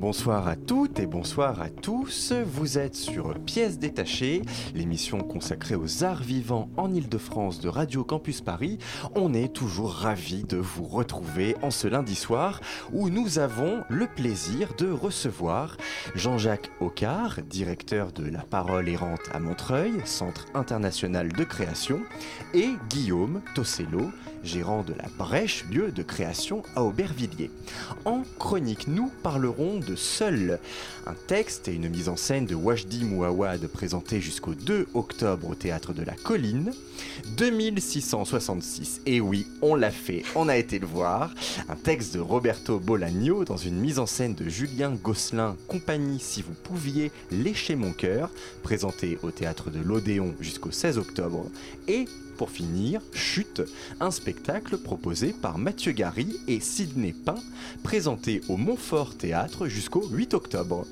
Bonsoir à toutes et bonsoir à tous. Vous êtes sur Pièces détachées, l'émission consacrée aux arts vivants en Ile-de-France de Radio Campus Paris. On est toujours ravis de vous retrouver en ce lundi soir où nous avons le plaisir de recevoir Jean-Jacques Ocard, directeur de La Parole errante à Montreuil, Centre international de création, et Guillaume Tossello, gérant de la Brèche, lieu de création à Aubervilliers. En chronique, nous parlerons de Seul, un texte et une mise en scène de Wajdi Mouawad présenté jusqu'au 2 octobre au théâtre de la Colline. 2666, et oui, on l'a fait, on a été le voir. Un texte de Roberto Bolaño dans une mise en scène de Julien Gosselin, compagnie Si vous pouviez lécher mon cœur, présenté au théâtre de l'Odéon jusqu'au 16 octobre. Et pour finir, Chute, un spectacle proposé par Mathieu Gary et Sidney Pain, présenté au Montfort Théâtre jusqu'au 8 octobre.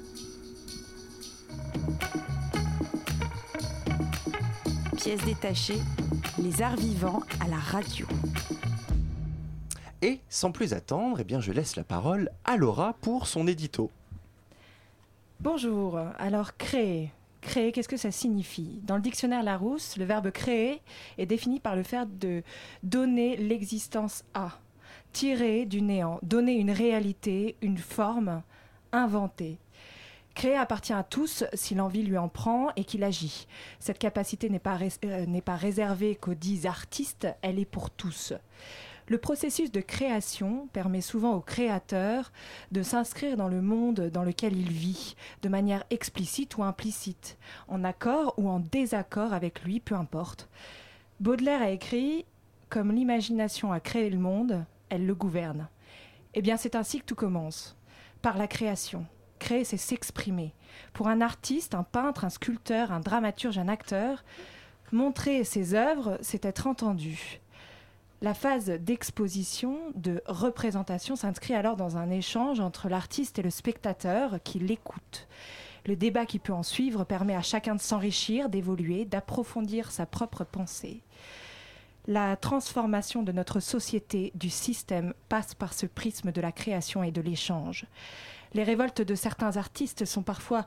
Pièce détachée, les arts vivants à la radio. Et sans plus attendre, eh bien, je laisse la parole à Laura pour son édito. Bonjour. Alors, créer. Créer, qu'est-ce que ça signifie? Dans le dictionnaire Larousse, le verbe créer est défini par le fait de donner l'existence à, tirer du néant, donner une réalité, une forme, inventer. Créer appartient à tous si l'envie lui en prend et qu'il agit. Cette capacité n'est pas, euh, réservée qu'aux dix artistes, elle est pour tous. Le processus de création permet souvent au créateur de s'inscrire dans le monde dans lequel il vit, de manière explicite ou implicite, en accord ou en désaccord avec lui, peu importe. Baudelaire a écrit Comme l'imagination a créé le monde, elle le gouverne. Eh bien, c'est ainsi que tout commence, par la création. Créer, c'est s'exprimer. Pour un artiste, un peintre, un sculpteur, un dramaturge, un acteur, montrer ses œuvres, c'est être entendu. La phase d'exposition, de représentation s'inscrit alors dans un échange entre l'artiste et le spectateur qui l'écoute. Le débat qui peut en suivre permet à chacun de s'enrichir, d'évoluer, d'approfondir sa propre pensée. La transformation de notre société, du système, passe par ce prisme de la création et de l'échange. Les révoltes de certains artistes sont parfois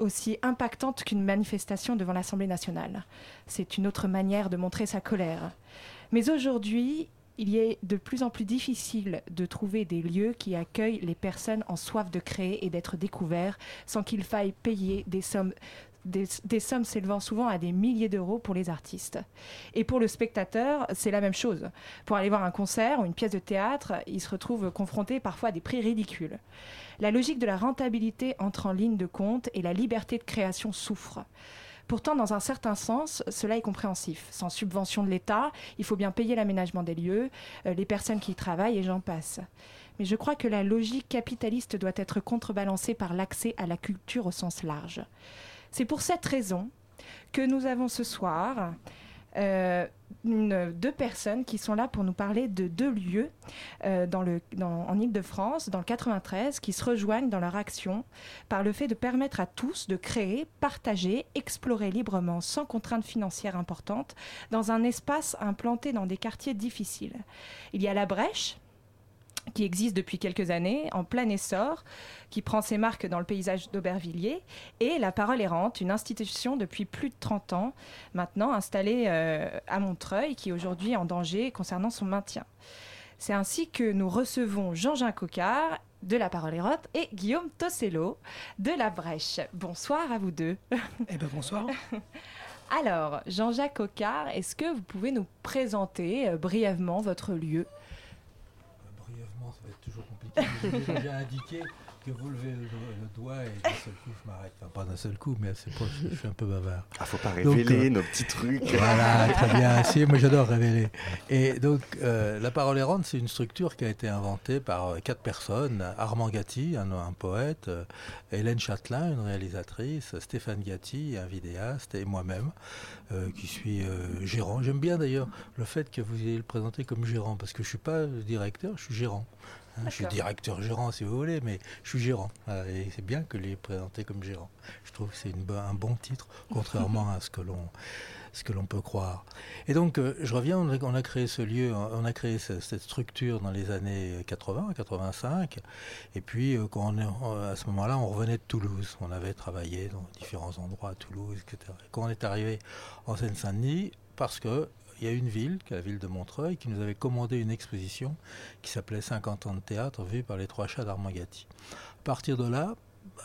aussi impactantes qu'une manifestation devant l'Assemblée nationale. C'est une autre manière de montrer sa colère. Mais aujourd'hui, il est de plus en plus difficile de trouver des lieux qui accueillent les personnes en soif de créer et d'être découverts sans qu'il faille payer des sommes des, des sommes s'élevant souvent à des milliers d'euros pour les artistes. Et pour le spectateur, c'est la même chose. Pour aller voir un concert ou une pièce de théâtre, il se retrouve confronté parfois à des prix ridicules. La logique de la rentabilité entre en ligne de compte et la liberté de création souffre. Pourtant, dans un certain sens, cela est compréhensif. Sans subvention de l'État, il faut bien payer l'aménagement des lieux, euh, les personnes qui y travaillent et j'en passe. Mais je crois que la logique capitaliste doit être contrebalancée par l'accès à la culture au sens large. C'est pour cette raison que nous avons ce soir euh, deux personnes qui sont là pour nous parler de deux lieux euh, dans le, en Ile-de-France, dans le 93, qui se rejoignent dans leur action par le fait de permettre à tous de créer, partager, explorer librement, sans contraintes financières importantes, dans un espace implanté dans des quartiers difficiles. Il y a la Brèche, qui existe depuis quelques années, en plein essor, qui prend ses marques dans le paysage d'Aubervilliers, et La Parole errante, une institution depuis plus de 30 ans maintenant installée euh, à Montreuil, qui est aujourd'hui en danger concernant son maintien. C'est ainsi que nous recevons Jean-Jean Cocard de La Parole errante et Guillaume Tossello de La Brèche. Bonsoir à vous deux. Eh ben bonsoir. Alors, Jean-Jacques Cocard, est-ce que vous pouvez nous présenter euh, brièvement votre lieu? J'ai déjà indiqué que vous levez le, le doigt et d'un seul coup je m'arrête. Enfin, pas d'un seul coup, mais assez proche, je suis un peu bavard. Ah, faut pas révéler euh, nos petits trucs. Voilà, très bien. Si, moi j'adore révéler. Et donc, euh, La Parole errante, c'est une structure qui a été inventée par euh, quatre personnes. Armand Gatti, un, un poète, euh, Hélène Châtelain, une réalisatrice, Stéphane Gatti, un vidéaste, et moi-même, qui suis gérant. J'aime bien d'ailleurs le fait que vous ayez le présenté comme gérant, parce que je suis pas directeur, je suis gérant. Hein, je suis D'accord. directeur-gérant si vous voulez, mais je suis gérant. Voilà, et c'est bien que les présenté comme gérant. Je trouve que c'est un bon titre, contrairement à ce que l'on ce que l'on peut croire. Et donc, euh, je reviens, on a, créé ce lieu, on a créé ce- cette structure dans les années 80, 85. Et puis, euh, quand on à ce moment-là, on revenait de Toulouse. On avait travaillé dans différents endroits à Toulouse, etc. Et quand on est arrivé en Seine-Saint-Denis, parce que il y a une ville, la ville de Montreuil, qui nous avait commandé une exposition qui s'appelait 50 ans de théâtre, vue par les trois chats d'Armand Gatti. À partir de là,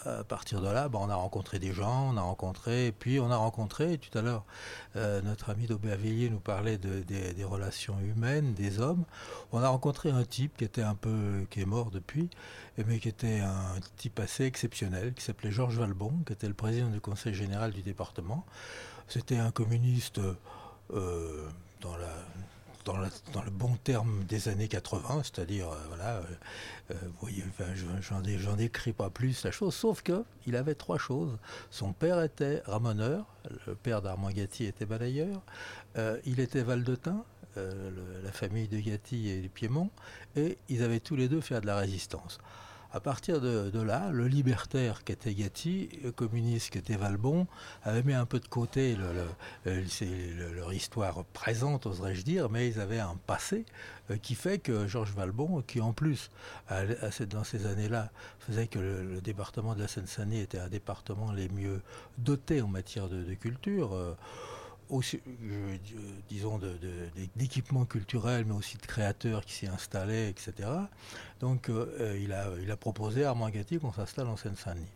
à partir de là, ben, on a rencontré des gens, on a rencontré, et puis on a rencontré, tout à l'heure, euh, notre ami d'Aubervilliers nous parlait de- des, relations humaines, des hommes. On a rencontré un type qui était un peu, qui est mort depuis, mais qui était un type assez exceptionnel, qui s'appelait Georges Valbon, qui était le président du conseil général du département. C'était un communiste euh, dans la dans, le bon terme des années 80, c'est-à-dire, euh, voilà, euh, euh, vous voyez, j'en dé- j'en décris pas plus la chose, sauf que il avait trois choses. Son père était ramoneur, le père d'Armand Gatti était balayeur, euh, il était valdetin, euh, la famille de Gatti et du Piémont, et ils avaient tous les deux fait de la résistance. À partir de, là, le libertaire qui était Gatti, le communiste qui était Valbon, avait mis un peu de côté euh, leur histoire présente, oserais-je dire, mais ils avaient un passé euh, qui fait que Georges Valbon, qui en plus, dans ces années-là, faisait que le, département de la Seine-Saint-Denis était un département les mieux dotés en matière de, de culture. Aussi, di- disons, d'équipements culturels, mais aussi de créateurs qui s'y installaient, etc. Donc, euh, euh, il, a, il a proposé à Armand Gatti qu'on s'installe en Seine-Saint-Denis.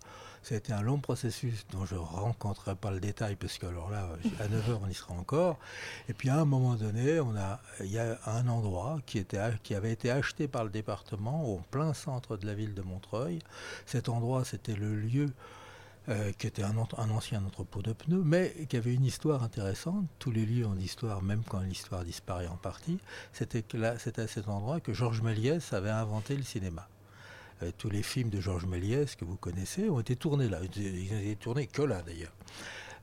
Été un long processus dont je ne rencontrerai pas le détail, parce que alors là, à 9h, on y sera encore. Et puis, à un moment donné, on a, il y a un endroit qui, était, qui avait été acheté par le département, au plein centre de la ville de Montreuil. Cet endroit, c'était le lieu euh, qui était un, ancien entrepôt de pneus, mais qui avait une histoire intéressante. Tous les lieux ont l'histoire, même quand l'histoire disparaît en partie. C'était à cet endroit que Georges Méliès avait inventé le cinéma. Euh, tous les films de Georges Méliès que vous connaissez ont été tournés là. Ils n'ont été tournés que là d'ailleurs.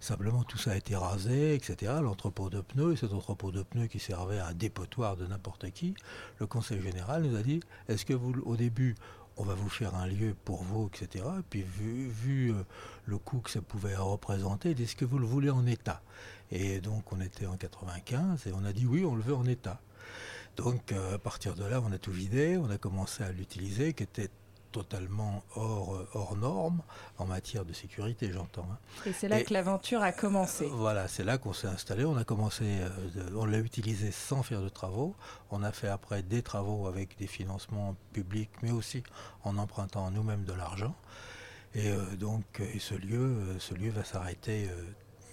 Simplement, tout ça a été rasé, etc. L'entrepôt de pneus, et cet entrepôt de pneus qui servait à un dépotoir de n'importe qui, le Conseil général nous a dit est-ce que vous, au début, on va vous faire un lieu pour vous, etc. Et puis, vu, vu, euh, le coût que ça pouvait représenter, est-ce que vous le voulez en état? Et donc, on était en 95 et on a dit oui, on le veut en état. Donc, euh, à partir de là, on a tout vidé, on a commencé à l'utiliser, qui était totalement hors, euh, hors norme en matière de sécurité, j'entends. hein. Et c'est là Et- que l'aventure a commencé. Voilà, c'est là qu'on s'est installé. On a commencé, euh, de- on l'a utilisé sans faire de travaux. On a fait après des travaux avec des financements publics, mais aussi en empruntant nous-mêmes de l'argent. Et euh, donc, euh, et ce lieu, euh, ce lieu va s'arrêter euh,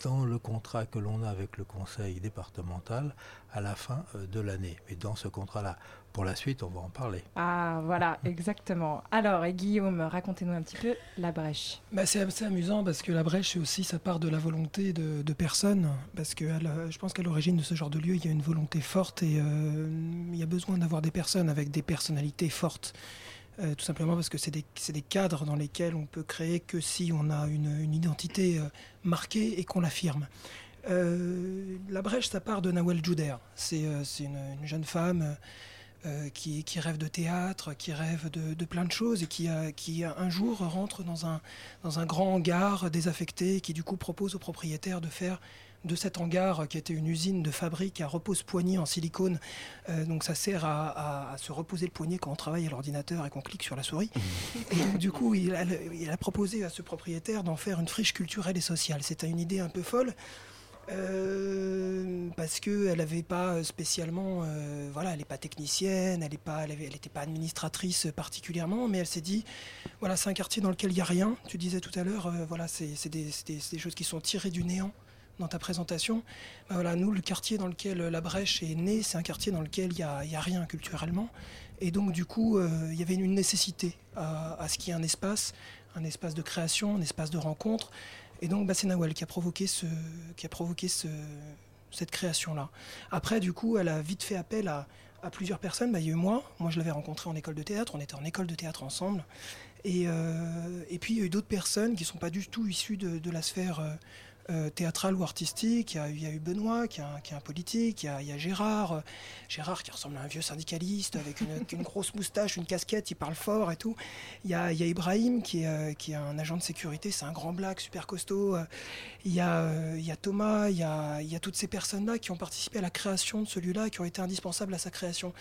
dans le contrat que l'on a avec le conseil départemental à la fin euh, de l'année. Mais dans ce contrat-là, pour la suite, on va en parler. Ah, voilà, exactement. Alors, et Guillaume, racontez-nous un petit peu la brèche. Bah, c'est assez amusant parce que la brèche, c'est aussi, ça part de la volonté de, de personnes. Parce que la- je pense qu'à l'origine de ce genre de lieu, il y a une volonté forte et euh, il y a besoin d'avoir des personnes avec des personnalités fortes. Euh, tout simplement parce que c'est des, des cadres dans lesquels on peut créer que si on a une, une identité euh, marquée et qu'on l'affirme. Euh, la brèche, ça part de Nawel Jouder. C'est une, une jeune femme qui, qui rêve de théâtre, qui rêve de, plein de choses et qui, qui un jour rentre dans un, dans un grand hangar désaffecté et qui du coup propose au propriétaire de faire de cet hangar qui était une usine de fabrique à repose-poignet en silicone. Euh, donc ça sert à, à- à se reposer le poignet quand on travaille à l'ordinateur et qu'on clique sur la souris. Et donc, du coup, il a, il a proposé à ce propriétaire d'en faire une friche culturelle et sociale. C'était une idée un peu folle. euh, parce qu'elle n'avait pas spécialement, euh, voilà, elle n'est pas technicienne, elle n'était pas, elle avait- elle était pas administratrice particulièrement, mais elle s'est dit, voilà, c'est un quartier dans lequel il n'y a rien. Tu disais tout à l'heure, euh, voilà, c'est des, des choses qui sont tirées du néant dans ta présentation. Ben voilà, nous, le quartier dans lequel la brèche est née, c'est un quartier dans lequel il n'y a, rien culturellement. Et donc, du coup, il y avait une nécessité à, ce qu'il y ait un espace, un espace de création, un espace de rencontre. Et donc, bah, c'est Nawal qui a provoqué, ce, qui a provoqué ce, cette création-là. Après, du coup, elle a vite fait appel à, plusieurs personnes. Bah, il y a eu moi. Moi, je l'avais rencontré en école de théâtre. On était en école de théâtre ensemble. Et, euh, et puis, il y a eu d'autres personnes qui ne sont pas du tout issues de, la sphère euh, euh, ou artistique. Il y, a, eu Benoît, qui est un, politique. Il y, a, Gérard, euh, Gérard qui ressemble à un vieux syndicaliste avec une, grosse moustache, une casquette, il parle fort et tout. Il y a, Ibrahim, qui est, euh, qui est un agent de sécurité, c'est un grand black, super costaud. Il y a, y a Thomas, il y a, il y a toutes ces personnes-là qui ont participé à la création de celui-là, qui ont été indispensables à sa création.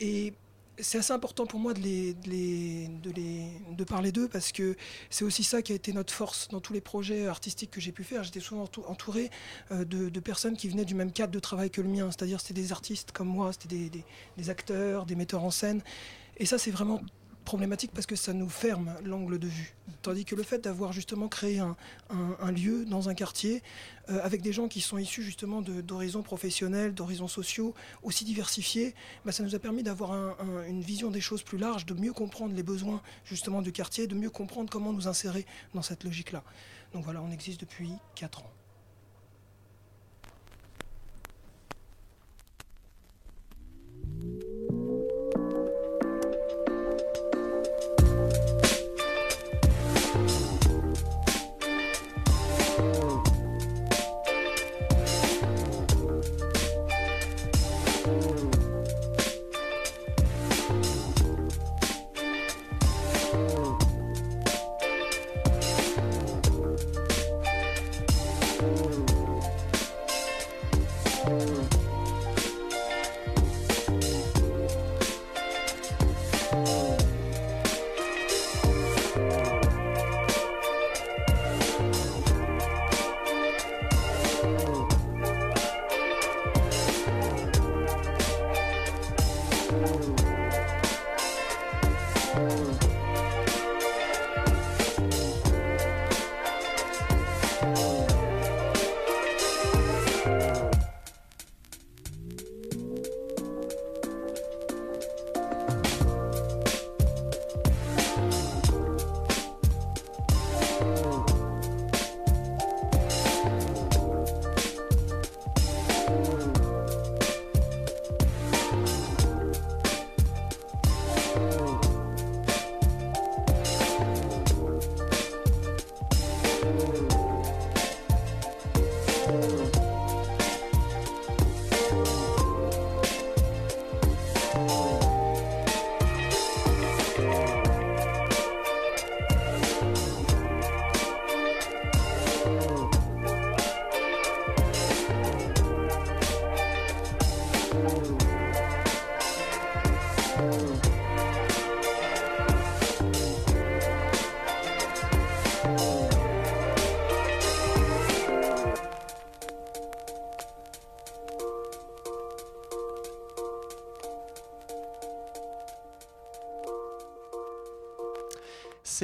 Et c'est assez important pour moi de, les, de, les, de, parler d'eux parce que c'est aussi ça qui a été notre force dans tous les projets artistiques que j'ai pu faire. J'étais souvent entouré euh, de, personnes qui venaient du même cadre de travail que le mien, c'est-à-dire c'était des artistes comme moi, c'était des, des, acteurs, des metteurs en scène. Et ça, c'est vraiment problématique parce que ça nous ferme l'angle de vue. Tandis que le fait d'avoir justement créé un, lieu dans un quartier euh, avec des gens qui sont issus justement d'horizons professionnels, d'horizons sociaux aussi diversifiés, bah, ça nous a permis d'avoir une vision des choses plus large, de mieux comprendre les besoins justement du quartier, de mieux comprendre comment nous insérer dans cette logique-là. Donc voilà, on existe depuis 4 ans.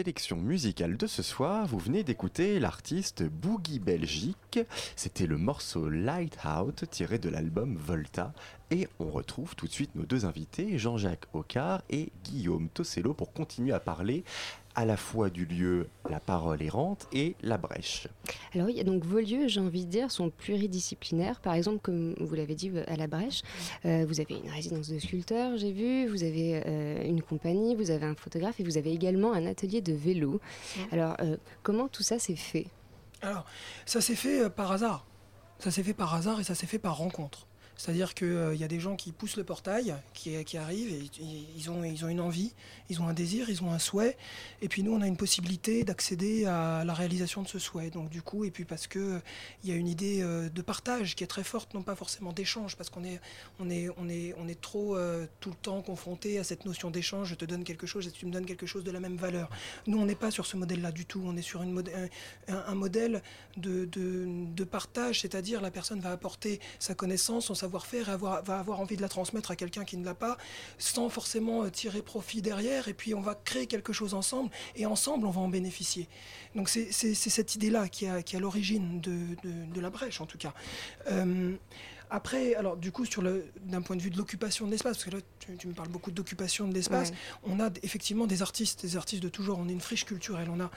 Sélection musicale de ce soir, vous venez d'écouter l'artiste Boogie Belgique. C'était le morceau Light Out tiré de l'album Volta. Et on retrouve tout de suite nos deux invités, Jean-Jacques Ocard et Guillaume Tossello, pour continuer à parler à la fois du lieu La Parole errante et La Brèche. Alors oui, donc vos lieux, j'ai envie de dire, sont pluridisciplinaires. Par exemple, comme vous l'avez dit, à La Brèche, euh, vous avez une résidence de sculpteur, j'ai vu, vous avez euh, une compagnie, vous avez un photographe et vous avez également un atelier de vélo. Alors, euh, comment tout ça s'est fait? Alors, ça s'est fait par hasard. Ça s'est fait par hasard et ça s'est fait par rencontre. C'est-à-dire qu'il euh, y a des gens qui poussent le portail, qui, arrivent, et, ils, ont, ils ont une envie, ils ont un désir, ils ont un souhait. Et puis nous, on a une possibilité d'accéder à la réalisation de ce souhait. Donc du coup, et puis parce qu'il il y a une idée euh, de partage qui est très forte, non pas forcément d'échange, parce qu'on est, on est, on est, on est trop euh, tout le temps confronté à cette notion d'échange. Je te donne quelque chose et tu me donnes quelque chose de la même valeur. Nous, on n'est pas sur ce modèle-là du tout. On est sur une un, modèle de, de, de partage, c'est-à-dire la personne va apporter sa connaissance, son savoir faire et avoir, va avoir envie de la transmettre à quelqu'un qui ne l'a pas, sans forcément euh, tirer profit derrière. Et puis on va créer quelque chose ensemble et ensemble on va en bénéficier. Donc c'est cette idée-là qui, est à l'origine de, la brèche en tout cas. Euh, Après, alors du coup, sur le, d'un point de vue de l'occupation de l'espace, parce que là, tu, me parles beaucoup d'occupation de l'espace, on a effectivement des artistes, des artistes de genre. On est une friche culturelle. On a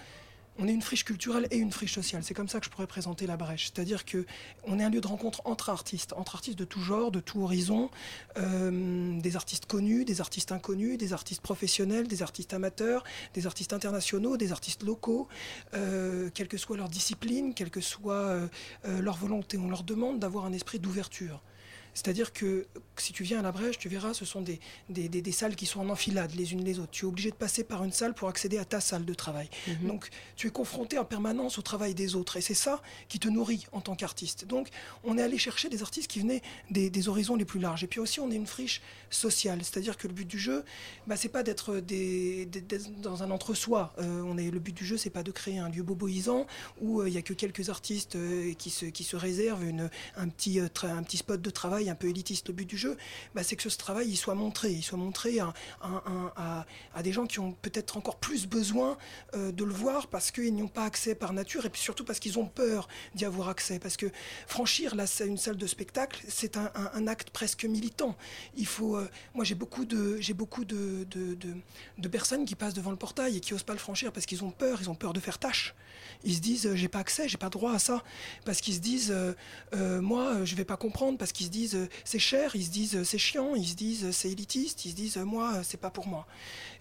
on est une friche culturelle et une friche sociale. C'est comme ça que je pourrais présenter la brèche. C'est-à-dire que on est un lieu de rencontre entre artistes, entre artistes de tout genre, de tout horizon, euh, des artistes connus, des artistes inconnus, des artistes professionnels, des artistes amateurs, des artistes internationaux, des artistes locaux, euh, quelle que soit leur discipline, quelle que soit euh, leur volonté. On leur demande d'avoir un esprit d'ouverture. C'est-à-dire que si tu viens à la Brèche, tu verras, ce sont des, des, salles qui sont en enfilade les unes les autres. Tu es obligé de passer par une salle pour accéder à ta salle de travail. Mhm. Donc tu es confronté en permanence au travail des autres. Et c'est ça qui te nourrit en tant qu'artiste. Donc on est allé chercher des artistes qui venaient des, horizons les plus larges. Et puis aussi, on est une friche sociale. C'est-à-dire que le but du jeu, bah, c'est pas d'être dans un entre-soi. Euh, on est, le but du jeu, c'est pas de créer un lieu boboisant où euh, il n'y a que quelques artistes euh, qui, se, qui se réservent une, un, petit, un petit spot de travail un peu élitiste. Le but du jeu, bah, c'est que ce travail il soit montré, il soit montré à, des gens qui ont peut-être encore plus besoin euh, de le voir parce qu'ils n'y ont pas accès par nature et puis surtout parce qu'ils ont peur d'y avoir accès. Parce que franchir là, une salle de spectacle, c'est un, acte presque militant. Il faut, euh, moi j'ai beaucoup de, beaucoup de, personnes qui passent devant le portail et qui osent pas le franchir parce qu'ils ont peur, ils ont peur de faire tâche. Ils se disent euh, j'ai pas accès, j'ai pas droit à ça. Parce qu'ils se disent moi je vais pas comprendre. Parce qu'ils se disent c'est cher, ils se disent c'est chiant, ils se disent c'est élitiste, ils se disent moi c'est pas pour moi.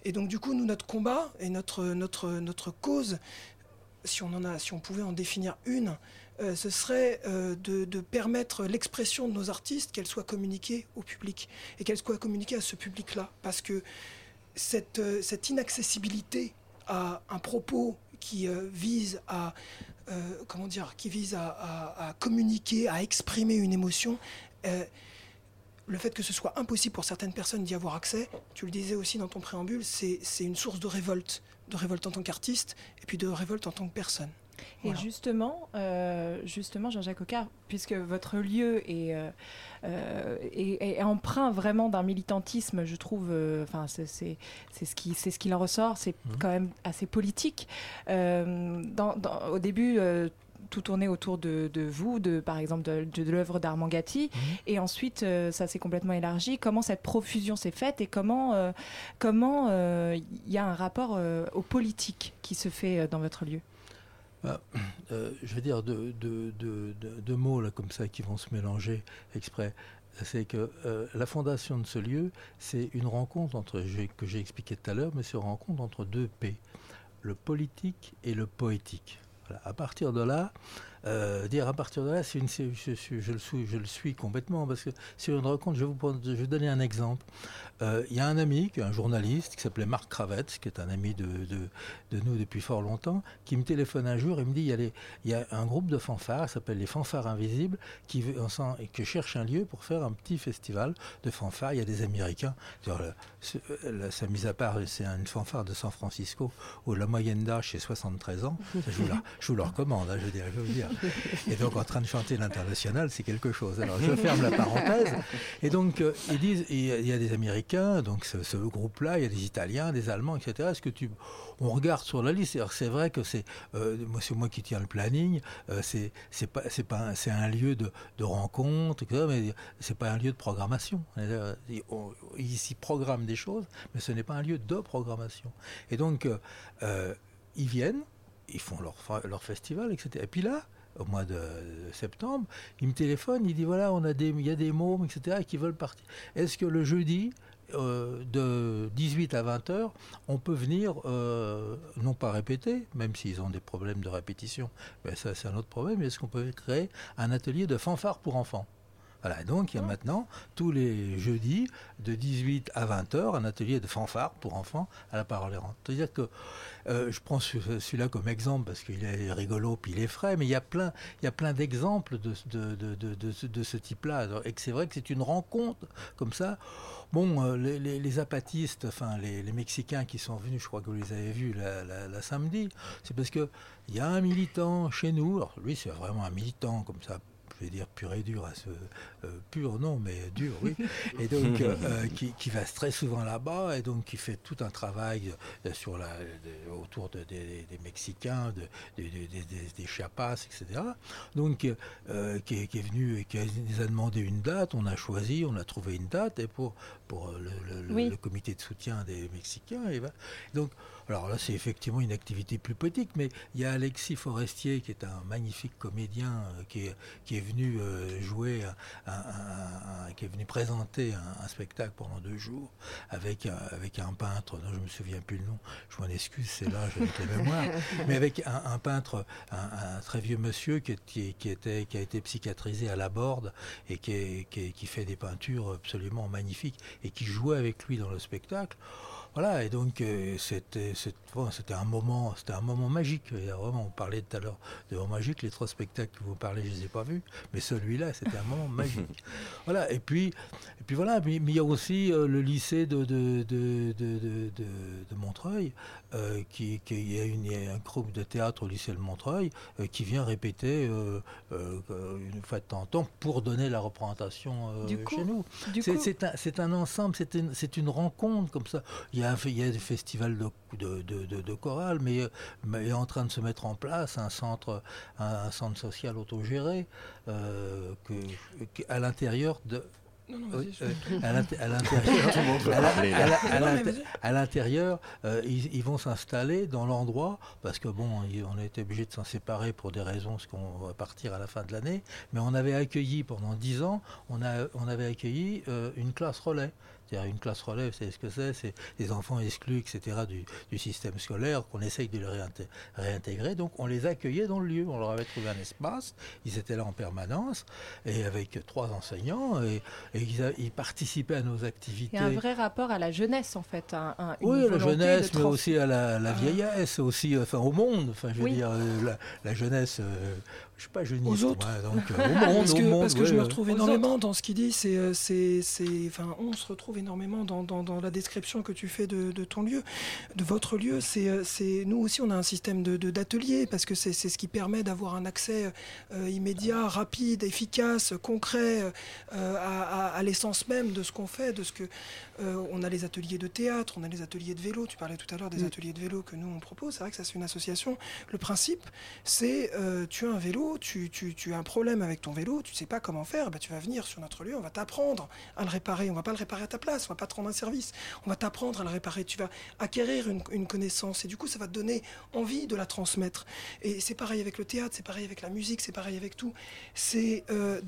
Et donc du coup nous notre combat et notre notre notre cause, si on en a, si on pouvait en définir une, euh, ce serait euh, de, permettre l'expression de nos artistes, qu'elle soit communiquée au public et qu'elle soit communiquée à ce public-là, parce que cette, euh, cette inaccessibilité à un propos qui vise à comment dire, qui vise à, communiquer, à exprimer une émotion, euh, le fait que ce soit impossible pour certaines personnes d'y avoir accès, tu le disais aussi dans ton préambule, c'est une source de révolte, de révolte en tant qu'artiste et puis de révolte en tant que personne. Et justement, euh, justement, Jean-Jacques Ocard, puisque votre lieu est, euh, est, empreint vraiment d'un militantisme, je trouve, enfin, c'est ce qui, c'est ce qu'il en ressort, c'est mmh. quand même assez politique. Dans, au début, tout tourné autour de, vous, de, par exemple de, l'œuvre d'Armand Gatti. Mhm. Et ensuite, euh, ça s'est complètement élargi. Comment cette profusion s'est faite et comment euh, comment euh, il y a un rapport au politique qui se fait dans votre lieu? Bah, je vais dire deux, deux, mots là, comme ça qui vont se mélanger exprès c'est que la fondation de ce lieu, c'est une rencontre entre, que j'ai expliqué tout à l'heure, mais c'est une rencontre entre deux P, le politique et le poétique. À partir de là, euh, dire à partir de là, une, je, le suis, je le suis complètement parce que sur une rencontre, je vais vous, je vais donner un exemple. Euh, il y a un ami, un journaliste qui s'appelait Marc Kravets, qui est un ami de, de, nous depuis fort longtemps, qui me téléphone un jour et me dit il y a, y a un groupe de fanfares, s'appelle les fanfares invisibles, qui veut, et que cherche un lieu pour faire un petit festival de fanfares. Il y a des Américains. sa mise à part, c'est une fanfare de San Francisco où la moyenne d'âge c'est 73 ans. Je vous, la, vous le recommande, hein, je, veux je veux vous dire. Et donc en train de chanter l'international, c'est quelque chose. Alors je ferme la parenthèse. Et donc euh, ils disent, il y a des Américains, donc ce, groupe-là, il y a des Italiens, des Allemands, etc. Est-ce que tu, on regarde sur la liste? C'est vrai que c'est euh, moi, c'est moi qui tiens le planning. Euh, c'est pas pas c'est un lieu de, de rencontre, etc., mais c'est pas un lieu de programmation. Ils s'y programment des choses, mais ce n'est pas un lieu de programmation. Et donc ils viennent, ils font leur, leur festival, etc. Et puis là, au mois de septembre, il me téléphone, il dit voilà, on a des, il y a des mômes, etc., qui veulent partir. Est-ce que le jeudi, euh, de 18 à 20 heures, on peut venir, euh, non pas répéter, même s'ils ont des problèmes de répétition, mais ça c'est un autre problème, est-ce qu'on peut créer un atelier de fanfare pour enfants? Voilà, donc il y a maintenant tous les jeudis de 18 à 20 heures un atelier de fanfare pour enfants à la parole errante. C'est-à-dire que euh, je prends celui-là comme exemple parce qu'il est rigolo puis il est frais, mais il y a plein, il y a plein d'exemples de, de, de, de, ce type-là. Et c'est vrai que c'est une rencontre comme ça. Bon, euh, les, les, apatistes, enfin les, les, Mexicains qui sont venus, je crois que vous les avez vus la, la, samedi, c'est parce que il y a un militant chez nous. Alors lui, c'est vraiment un militant comme ça je vais dire pur et dur, à ce, pur non, mais dur, oui, et donc qui, va très souvent là-bas et donc qui fait tout un travail sur la, autour des Mexicains, de, des Chiapas, etc. Donc qui, est, venu et qui nous a demandé une date, on a choisi, on a trouvé une date et pour, pour le, le comité de soutien des Mexicains. Et ben, donc alors là, c'est effectivement une activité plus poétique, mais il y a Alexis Forestier, qui est un magnifique comédien, euh, qui, est, qui est venu euh, jouer, qui est venu présenter un, spectacle pendant deux jours avec, avec un peintre, dont je ne me souviens plus le nom, je m'en excuse, c'est là, j'ai la mémoire, mais avec un, peintre, un, très vieux monsieur qui, qui, était, qui a été psychiatrisé à la Borde et qui, qui fait des peintures absolument magnifiques et qui jouait avec lui dans le spectacle. Voilà, et donc euh, c'était c'était un moment c'était un moment magique. vraiment, on parlait tout à l'heure de moment magique. Les trois spectacles que vous parlez, je les ai pas vus, mais celui-là, c'était un moment magique. Voilà, et puis et puis voilà, mais, il y a aussi euh, le lycée de de, de, de, de Montreuil, euh, qui, qui y, a une, un groupe de théâtre au lycée de Montreuil qui vient répéter une fois de temps en temps pour donner la représentation chez nous. C'est un, un, ensemble, c'est une, une rencontre comme ça. Il il y a des festivals de, de, de, chorale, mais, mais est en train de se mettre en place un centre, un, centre social autogéré euh, que, à l'intérieur de à l'intérieur, ils, vont s'installer dans l'endroit parce que bon, on a été obligé de s'en séparer pour des raisons, parce qu'on va partir à la fin de l'année. Mais on avait accueilli pendant dix ans, on, a, on avait accueilli euh, une classe relais une classe relève, c'est ce que c'est C'est des enfants exclus, etc., du, système scolaire qu'on essaye de les réintégrer. Donc on les accueillait dans le lieu. On leur avait trouvé un espace. Ils étaient là en permanence et avec trois enseignants et, ils, participaient à nos activités. Il y a un vrai rapport à la jeunesse en fait. Un, oui, à la jeunesse, mais aussi à la, ah. vieillesse, aussi enfin, au monde. Enfin, je veux dire, euh, la, jeunesse. Euh, je suis pas jeuniste, aux autres. donc euh, au monde, parce que, monde, parce que je me retrouve énormément dans ce qu'il dit. C'est, c'est, enfin, on se retrouve énormément dans, dans, la description que tu fais de, de ton lieu, de votre lieu. C'est, euh, c'est, nous aussi, on a un système de, d'ateliers parce que c'est, c'est ce qui permet d'avoir un accès euh, immédiat, rapide, efficace, concret à, à, l'essence même de ce qu'on fait, de ce que on a les ateliers de théâtre, on a les ateliers de vélo. Tu parlais tout à l'heure des ateliers de vélo que nous on propose. C'est vrai que ça c'est une association. Le principe, c'est tu as un vélo tu, as un problème avec ton vélo, tu ne sais pas comment faire, bah, tu vas venir sur notre lieu, on va t'apprendre à le réparer. On va pas le réparer à ta place, on va pas te rendre un service. On va t'apprendre à le réparer. Tu vas acquérir une, connaissance et du coup, ça va te donner envie de la transmettre. Et c'est pareil avec le théâtre, c'est pareil avec la musique, c'est pareil avec tout. C'est euh,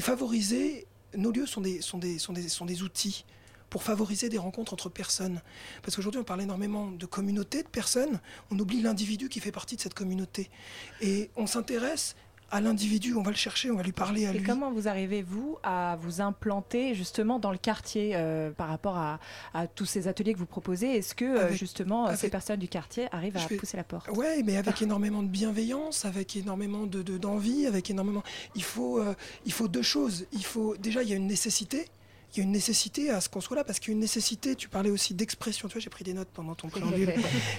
favoriser. Nos lieux sont des, sont des, sont des, sont des outils pour favoriser des rencontres entre personnes. Parce qu'aujourd'hui, on parle énormément de communauté, de personnes, on oublie l'individu qui fait partie de cette communauté. Et on s'intéresse à l'individu, on va le chercher, on va lui parler à Et lui. comment vous arrivez, vous, à vous implanter justement dans le quartier euh, par rapport à, tous ces ateliers que vous proposez? Est-ce que euh, justement ces personnes du quartier arrivent à pousser la porte? Oui, mais avec énormément de bienveillance, avec énormément de, d'envie, avec énormément... Il faut, euh, il faut deux choses. Il faut... Déjà, il y a une nécessité il y a une nécessité à ce qu'on soit là, parce qu'il y a une nécessité, tu parlais aussi d'expression, tu vois, j'ai pris des notes pendant ton préambule,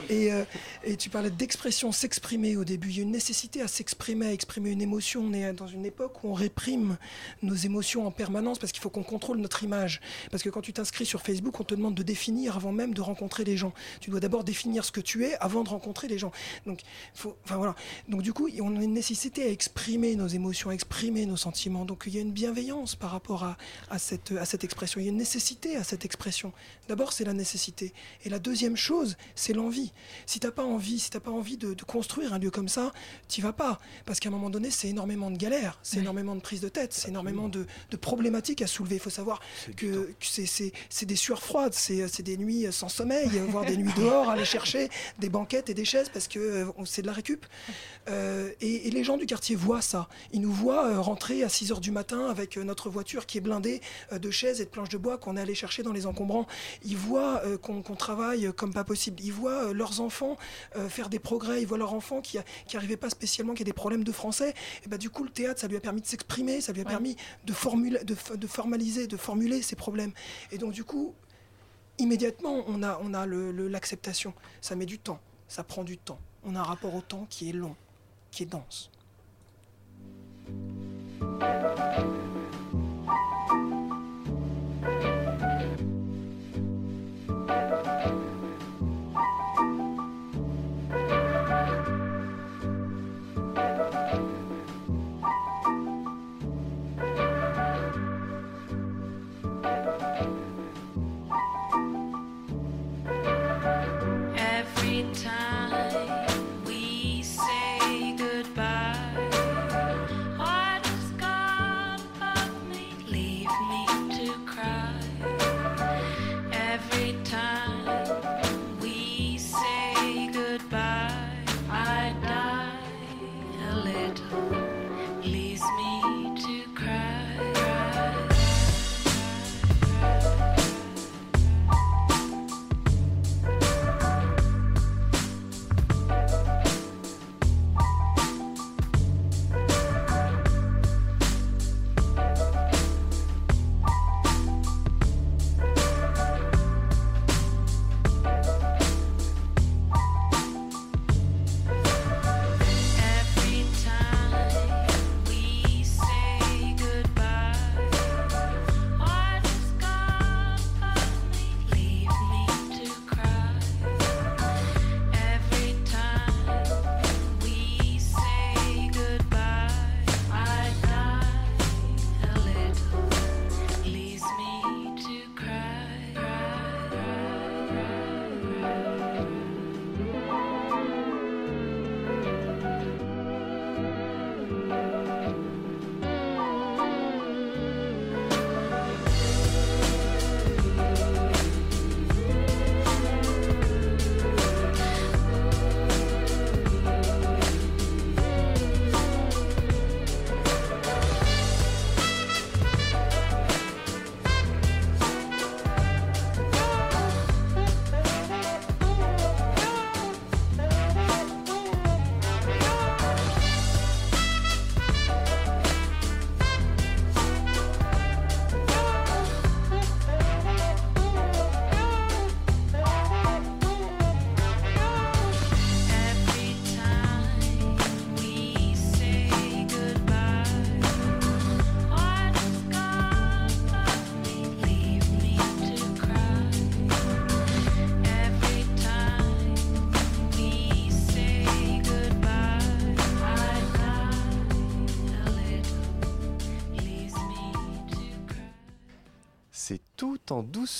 et, euh, et tu parlais d'expression, s'exprimer au début, il y a une nécessité à s'exprimer, à exprimer une émotion, on est dans une époque où on réprime nos émotions en permanence, parce qu'il faut qu'on contrôle notre image, parce que quand tu t'inscris sur Facebook, on te demande de définir avant même de rencontrer les gens, tu dois d'abord définir ce que tu es avant de rencontrer les gens, donc, faut, enfin voilà, donc du coup, on a une nécessité à exprimer nos émotions, à exprimer nos sentiments, donc il y a une bienveillance par rapport à, à cette, à cette expression. Il y a une nécessité à cette expression. D'abord, c'est la nécessité. Et la deuxième chose, c'est l'envie. Si tu n'as pas envie, si t'as pas envie de, construire un lieu comme ça, tu vas pas. Parce qu'à un moment donné, c'est énormément de galères, c'est énormément de prises de tête, c'est énormément de, problématiques à soulever. Il faut savoir que, c'est des sueurs froides, c'est des nuits sans sommeil, voire des nuits dehors, aller chercher des banquettes et des chaises parce que euh, c'est de la récup. Euh, et, les gens du quartier voient ça. Ils nous voient euh, rentrer à 6 h du matin avec notre voiture qui est blindée de chaises et de planches de bois qu'on est allé chercher dans les encombrants. Ils voient euh, qu'on travaille comme pas possible. Ils voient euh, leurs enfants euh, faire des progrès. Ils voient leurs enfants qui n'arrivaient pas spécialement, qui a des problèmes de français. Et bah, du coup, le théâtre, ça lui a permis de s'exprimer, ça lui a permis de, formuler, de, formaliser, de formuler ses problèmes. Et donc, du coup, immédiatement, on a, on a l'acceptation. ça met du temps, ça prend du temps. On a un rapport au temps qui est long, qui est dense.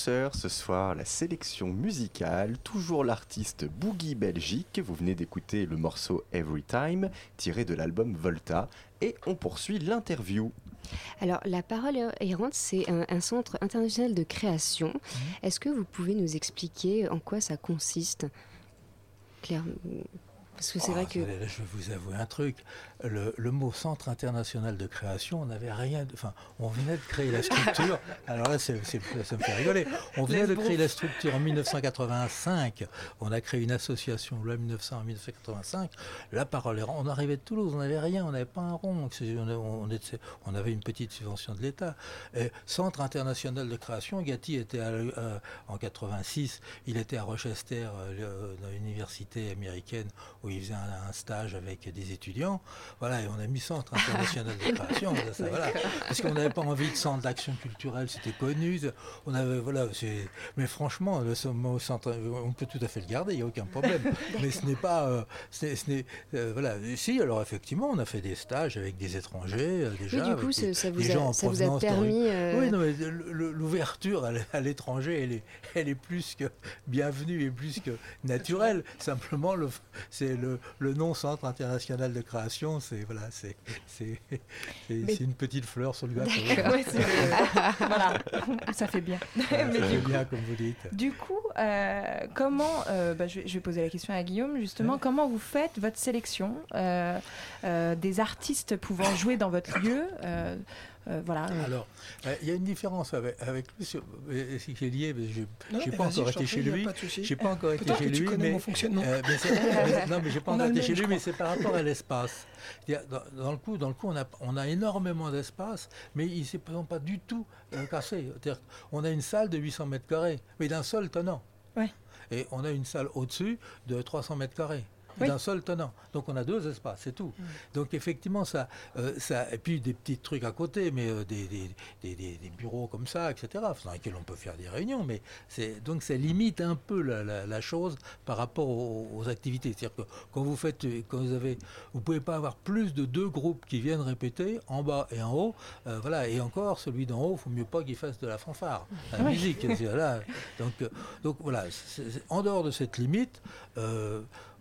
Ce soir la sélection musicale, toujours l'artiste Boogie Belgique. Vous venez d'écouter le morceau Every Time, tiré de l'album Volta, et on poursuit l'interview. Alors, la parole errante, c'est un, centre international de création. Mhm. Est-ce que vous pouvez nous expliquer en quoi ça consiste Claire, parce que c'est vrai oh, que. Je vais vous avouer un truc. Le, mot Centre international de création, on n'avait rien. enfin, on venait de créer la structure. alors là, ça me fait rigoler. On venait de créer la structure en 1985. On a créé une association, loi 1900 en 1985. La parole est. On arrivait de Toulouse, on n'avait rien, on n'avait pas un rond. On, on, avait une petite subvention de l'État. Centre international de création, Gatti était euh, en 86, il était à Rochester, euh, dans l'université américaine où il faisait un, stage avec des étudiants. Voilà, et on a mis Centre international de création. parce qu'on n'avait pas envie de centre d'action culturelle, c'était connu. On avait, voilà, mais franchement, le centre, on peut tout à fait le garder, il n'y a aucun problème. mais ce n'est pas. Euh, ce n'est, euh, voilà, si, alors effectivement, on a fait des stages avec des étrangers, euh, déjà. Oui, du coup, ça, vous a, ça vous a permis. Oui, non, mais l'ouverture à l'étranger, elle est, elle est plus que bienvenue et plus que naturelle. Simplement, c'est le, nom Centre international de création, c'est voilà, c'est c'est une petite fleur sur le gâteau. voilà, ça fait bien. ça fait bien, comme vous dites. Du coup, euh, comment, euh, bah, je, vais, poser la question à Guillaume justement, comment vous faites votre sélection euh, des artistes pouvant jouer dans votre lieu euh, voilà. Alors, euh, il y a une différence avec, avec lui, c'est qui est lié, je n'ai pas encore été chez lui. J'ai pas encore été chez lui, mais, euh, non, mais j'ai pas encore été chez lui, mais c'est par rapport à l'espace. Dans, le coup, dans le coup, on a, on a énormément d'espace, mais il ne s'est pas du tout cassé. On a une salle de 800 mètres carrés, mais d'un seul tenant. Ouais. Et on a une salle au-dessus de 300 mètres carrés. D'un seul tenant. Donc on a deux espaces, c'est tout. Donc effectivement, ça, euh, ça, et puis des petits trucs à côté, mais euh, des, des, des, des, bureaux comme ça, etc., dans lesquels on peut faire des réunions. Mais donc ça limite un peu la, la, chose par rapport aux, activités. C'est-à-dire que quand vous faites, quand vous avez, vous pouvez pas avoir plus de deux groupes qui viennent répéter en bas et en haut. Euh, voilà. Et encore, celui d'en haut, il faut mieux pas qu'il fasse de la fanfare, la musique. Là, donc, donc voilà. en dehors de cette limite.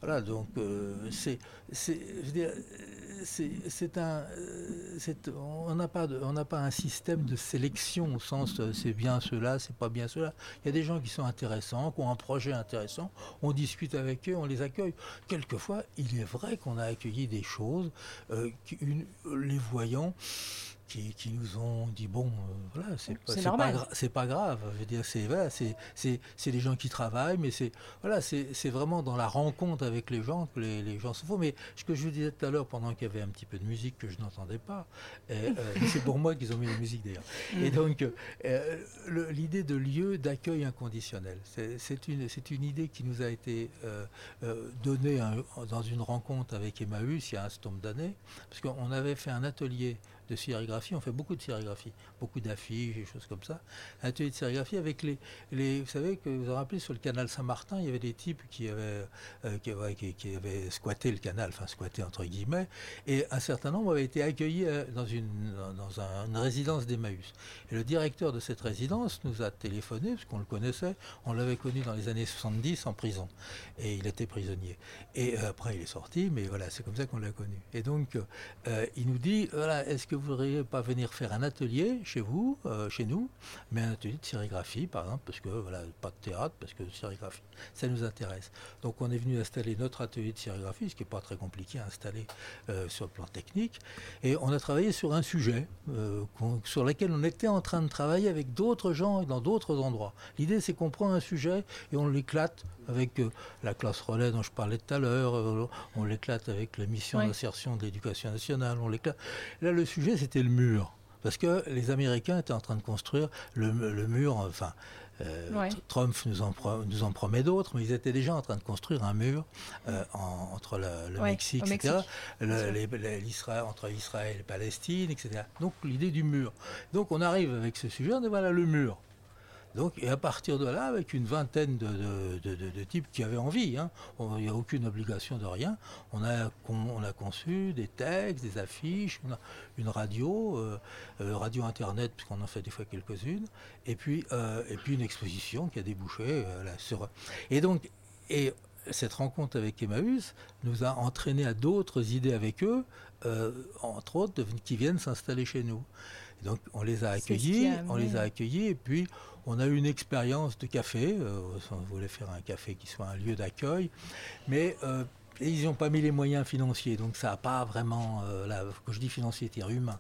Voilà, donc euh, c'est, c'est, un, on n'a pas, on n'a pas un système de sélection au sens euh, c'est bien cela, c'est pas bien cela. Il y a des gens qui sont intéressants, qui ont un projet intéressant, on discute avec eux, on les accueille. Quelquefois, il est vrai qu'on a accueilli des choses, euh, les voyants qui, nous ont dit bon, euh, voilà, c'est pas, pas, pas, grave. Je veux dire, c'est voilà, c'est des gens qui travaillent, mais c'est voilà, c'est vraiment dans la rencontre avec les gens que les, les gens se font. Mais ce que je vous disais tout à l'heure, pendant qu'il y avait un petit peu de musique que je n'entendais pas, euh, c'est pour moi qu'ils ont mis la musique d'ailleurs. Et donc, euh, l'idée de lieu d'accueil inconditionnel, c'est une, une idée qui nous a été donnée dans une rencontre avec Emmaüs il y a un certain nombre d'années, parce qu'on avait fait un atelier de sérigraphie. On fait beaucoup de sérigraphie, beaucoup d'affiches, des choses comme ça. Un atelier de sérigraphie avec les, les, Vous savez que vous vous rappelez sur le canal Saint-Martin, il y avait des types qui avaient, euh, qui, avaient squatté le canal, enfin squatté entre guillemets, et un certain nombre avaient été accueillis euh, dans une, dans une résidence d'Emmaüs. Et le directeur de cette résidence nous a téléphoné, parce qu'on le connaissait, on l'avait connu dans les années 70 en prison, et il était prisonnier. Et euh, après, il est sorti, mais voilà, c'est comme ça qu'on l'a connu. Et donc, il nous dit, voilà, est-ce que vous ne voudriez pas venir faire un atelier chez vous, euh, chez nous, mais un atelier de sérigraphie, par exemple, parce que voilà, pas de théâtre, parce que sérigraphie, ça nous intéresse. Donc on est venu installer notre atelier de sérigraphie, ce qui n'est pas très compliqué à installer euh, sur le plan technique, et on a travaillé sur un sujet euh, sur lequel on était en train de travailler avec d'autres gens dans d'autres endroits. L'idée, c'est qu'on prend un sujet et on l'éclate avec la classe relais dont je parlais tout à l'heure, on l'éclate avec la mission d'insertion de l'éducation nationale, on l'éclate. Là, le sujet c'était le mur. Parce que les Américains étaient en train de construire le, mur, enfin, euh, Trump nous en, nous en promet d'autres, mais ils étaient déjà en train de construire un mur euh, entre le, Mexique, etc., entre Israël et Palestine, etc. Donc l'idée du mur. Donc on arrive avec ce sujet, on dit voilà le mur. Donc, et à partir de là, avec une vingtaine de, types qui avaient envie, hein, il n'y a aucune obligation de rien, on a, on a conçu des textes, des affiches, on a une radio, euh, euh, radio internet, puisqu'on en fait des fois quelques-unes, et puis, euh, et puis une exposition qui a débouché sur. Et donc, et cette rencontre avec Emmaüs nous a entraîné à d'autres idées avec eux, entre autres, qui viennent s'installer chez nous. donc on les a accueillis, on les a accueillis, et puis on a eu une expérience de café, euh, on voulait faire un café qui soit un lieu d'accueil, mais euh, ils n'ont pas mis les moyens financiers, donc ça n'a pas vraiment, euh, là, quand je dis financier, c'est humain,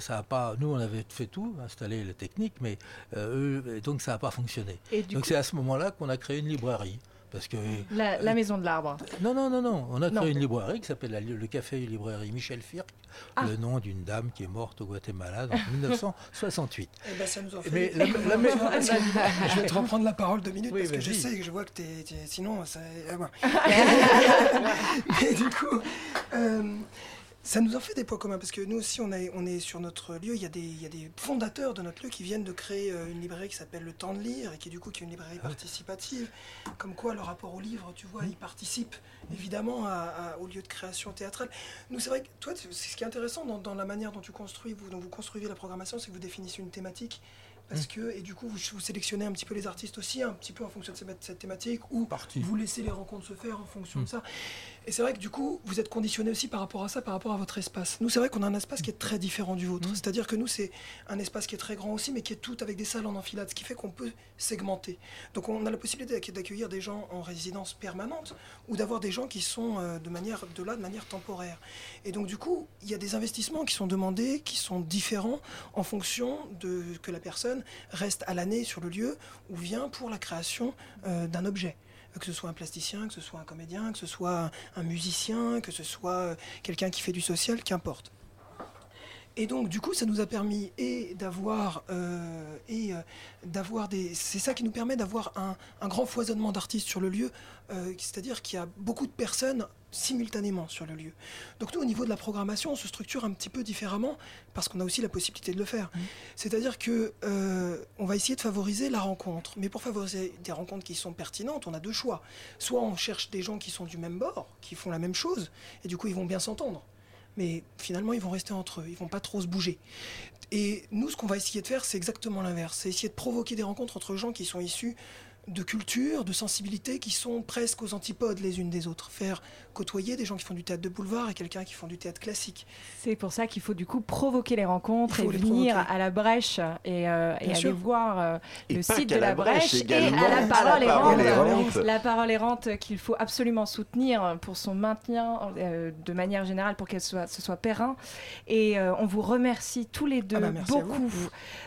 ça a pas, nous on avait fait tout, installé la technique, mais eux, donc ça n'a pas fonctionné. donc c'est à ce moment-là qu'on a créé une librairie. Parce que, la, maison de l'arbre. Non, non, non, non. On a créé une librairie qui s'appelle le Café Librairie Michel Firk, ah. le nom d'une dame qui est morte au Guatemala en 1968. Eh ben, ça nous en fait. Mais je vais te reprendre la parole deux minutes parce que je sais que je vois que tu es, Sinon, ça. Mais du coup. Euh, ça nous en fait des points communs parce que nous aussi, on, on est sur notre lieu. Il y, a des, il y, a des, fondateurs de notre lieu qui viennent de créer euh, une librairie qui s'appelle Le Temps de Lire et qui, du coup, qui est une librairie ah participative. Comme quoi, le rapport au livre, tu vois, il participe évidemment au lieu de création théâtrale. Nous, c'est vrai que toi, c'est ce qui est intéressant dans, la manière dont tu construis, vous, dont vous construisez la programmation, c'est que vous définissez une thématique parce mm. que, et du coup, vous, sélectionnez un petit peu les artistes aussi, un petit peu en fonction de cette, thématique, ou vous laissez les rencontres se faire en fonction de mm. ça. Et c'est vrai que du coup, vous êtes conditionné aussi par rapport à ça, par rapport à votre espace. Nous, c'est vrai qu'on a un espace qui est très différent du vôtre. Mm. C'est-à-dire que nous, c'est un espace qui est très grand aussi, mais qui est tout avec des salles en enfilade, ce qui fait qu'on peut segmenter. Donc, on a la possibilité d'accueillir des gens en résidence permanente ou d'avoir des gens qui sont euh, de manière de là, de manière temporaire. Et donc, du coup, il y a des investissements qui sont demandés, qui sont différents en fonction de que la personne reste à l'année sur le lieu ou vient pour la création euh, d'un objet que ce soit un plasticien, que ce soit un comédien, que ce soit un musicien, que ce soit quelqu'un qui fait du social, qu'importe. Et donc, du coup, ça nous a permis et d'avoir euh, et euh, d'avoir des. C'est ça qui nous permet d'avoir un, grand foisonnement d'artistes sur le lieu, euh, c'est-à-dire qu'il y a beaucoup de personnes simultanément sur le lieu. Donc nous, au niveau de la programmation, on se structure un petit peu différemment parce qu'on a aussi la possibilité de le faire. C'est-à-dire que euh, on va essayer de favoriser la rencontre, mais pour favoriser des rencontres qui sont pertinentes, on a deux choix. Soit on cherche des gens qui sont du même bord, qui font la même chose, et du coup ils vont bien s'entendre. Mais finalement, ils vont rester entre eux, ils vont pas trop se bouger. Et nous, ce qu'on va essayer de faire, c'est exactement l'inverse. C'est essayer de provoquer des rencontres entre gens qui sont issus de cultures, de sensibilités qui sont presque aux antipodes les unes des autres. Faire côtoyer des gens qui font du théâtre de boulevard et quelqu'un qui font du théâtre classique. C'est pour ça qu'il faut du coup provoquer les rencontres et les venir provoquer. à la brèche et, euh, et aller sûr. voir euh, Et le site de la, la brèche, brèche et à la parole errante. La parole errante qu'il faut absolument soutenir pour son maintien euh, de manière générale pour qu'elle soit, ce soit périn. Et euh, on vous remercie tous les deux Ah bah, à vous. beaucoup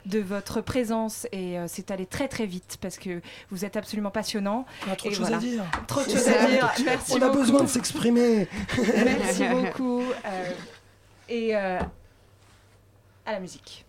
de votre présence et euh, c'est allé très très vite parce que vous êtes absolument passionnant. On a trop de choses voilà. à dire. Trop de choses à dire. Merci On a besoin de s'exprimer. Merci beaucoup. euh, et euh, à la musique.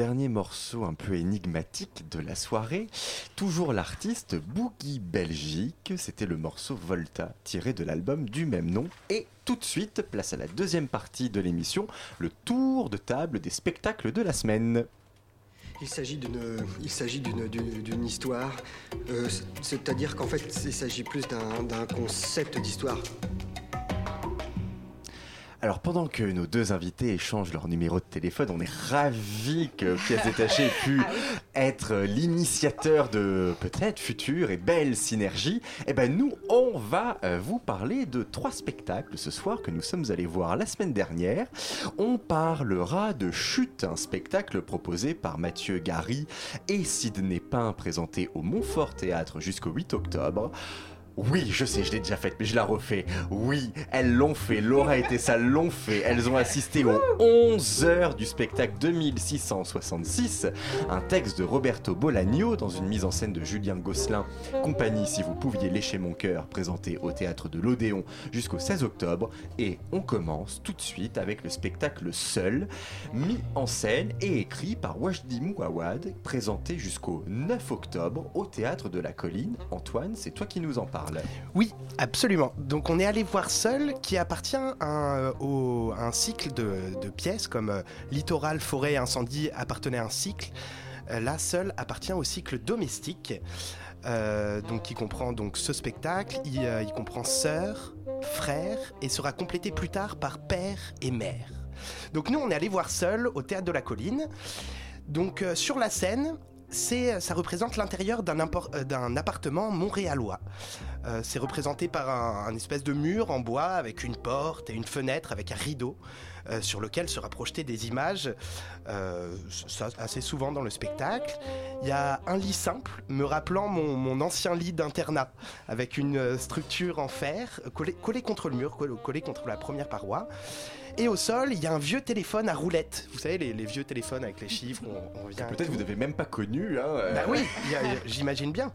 Dernier morceau un peu énigmatique de la soirée, toujours l'artiste Boogie Belgique, c'était le morceau Volta tiré de l'album du même nom. Et tout de suite, place à la deuxième partie de l'émission, le tour de table des spectacles de la semaine. Il s'agit d'une, histoire, euh, c'est-à-dire qu'en fait, il s'agit plus d'un concept d'histoire. Alors pendant que nos deux invités échangent leur numéro de téléphone, on est ravis que Pièce Détachée ait pu être l'initiateur de peut-être futures et belles synergies. Et ben nous, on va euh, vous parler de trois spectacles ce soir que nous sommes allés voir la semaine dernière. On parlera de Chute, un spectacle proposé par Mathieu Gary et Sidney Pain présenté au Montfort Théâtre jusqu'au 8 octobre. Oui, je sais, je l'ai déjà faite, mais je la refais. Oui, elles l'ont fait. Laura et Tessa l'ont fait. Elles ont assisté aux 11 heures du spectacle 2666, un texte de Roberto Bolagno dans une mise en scène de Julien Gosselin, compagnie Si vous pouviez lécher mon cœur, présenté au théâtre de l'Odéon jusqu'au 16 octobre. Et on commence tout de suite avec le spectacle Seul, mis en scène et écrit par Wajdi Mouawad, présenté jusqu'au 9 octobre au théâtre de la Colline. Antoine, c'est toi qui nous en parles. Oui, absolument. Donc on est allé voir Seul, qui appartient à un, au- à un cycle de, pièces, comme euh, Littoral, Forêt, Incendie appartenait à un cycle. Euh, là, Seul appartient au cycle domestique, euh, donc qui comprend donc ce spectacle. Il, euh, il comprend sœur, frère, et sera complété plus tard par père et mère. Donc nous, on est allé voir Seul au théâtre de la Colline. Donc euh, sur la scène, c'est, ça représente l'intérieur d'un, euh, appartement montréalois. Euh, c'est représenté par un, espèce de mur en bois avec une porte et une fenêtre avec un rideau euh, sur lequel sera projeté des images, euh, assez souvent dans le spectacle. Il y a un lit simple me rappelant mon, ancien lit d'internat avec une euh, structure en fer euh, collée, contre le mur, collée contre la première paroi. Et au sol, il y a un vieux téléphone à roulette. Vous savez, les, les vieux téléphones avec les chiffres, on, on vient. Peut-être vous n'avez même pas connu. Hein, euh. Bah oui, j'imagine bien.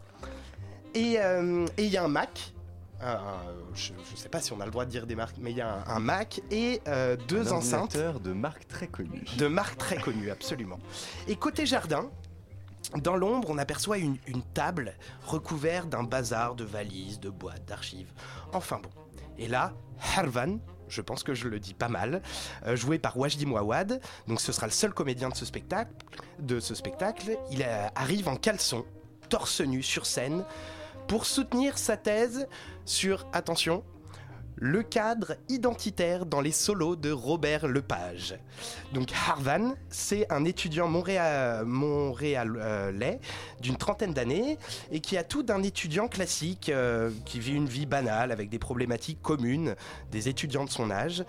Et euh, et il y a un Mac. un- un- je ne sais pas si on a le droit de dire des marques, mais il y a un, un Mac et euh, deux Un enceintes de marque très connue. de marques très connues, absolument. Et côté jardin, dans l'ombre, on aperçoit une, une table recouverte d'un bazar de valises, de boîtes, d'archives. Enfin bon. Et là, Harvan, je pense que je le dis pas mal, euh, joué par Wajdi Mouawad, donc ce sera le seul comédien de ce spectacle. Il euh, arrive en caleçon, torse nu sur scène, pour soutenir sa thèse sur, attention, le cadre identitaire dans les solos de Robert Lepage. Donc Harvan, c'est un étudiant montréa- montréalais d'une trentaine d'années et qui a tout d'un étudiant classique euh, qui vit une vie banale avec des problématiques communes des étudiants de son âge.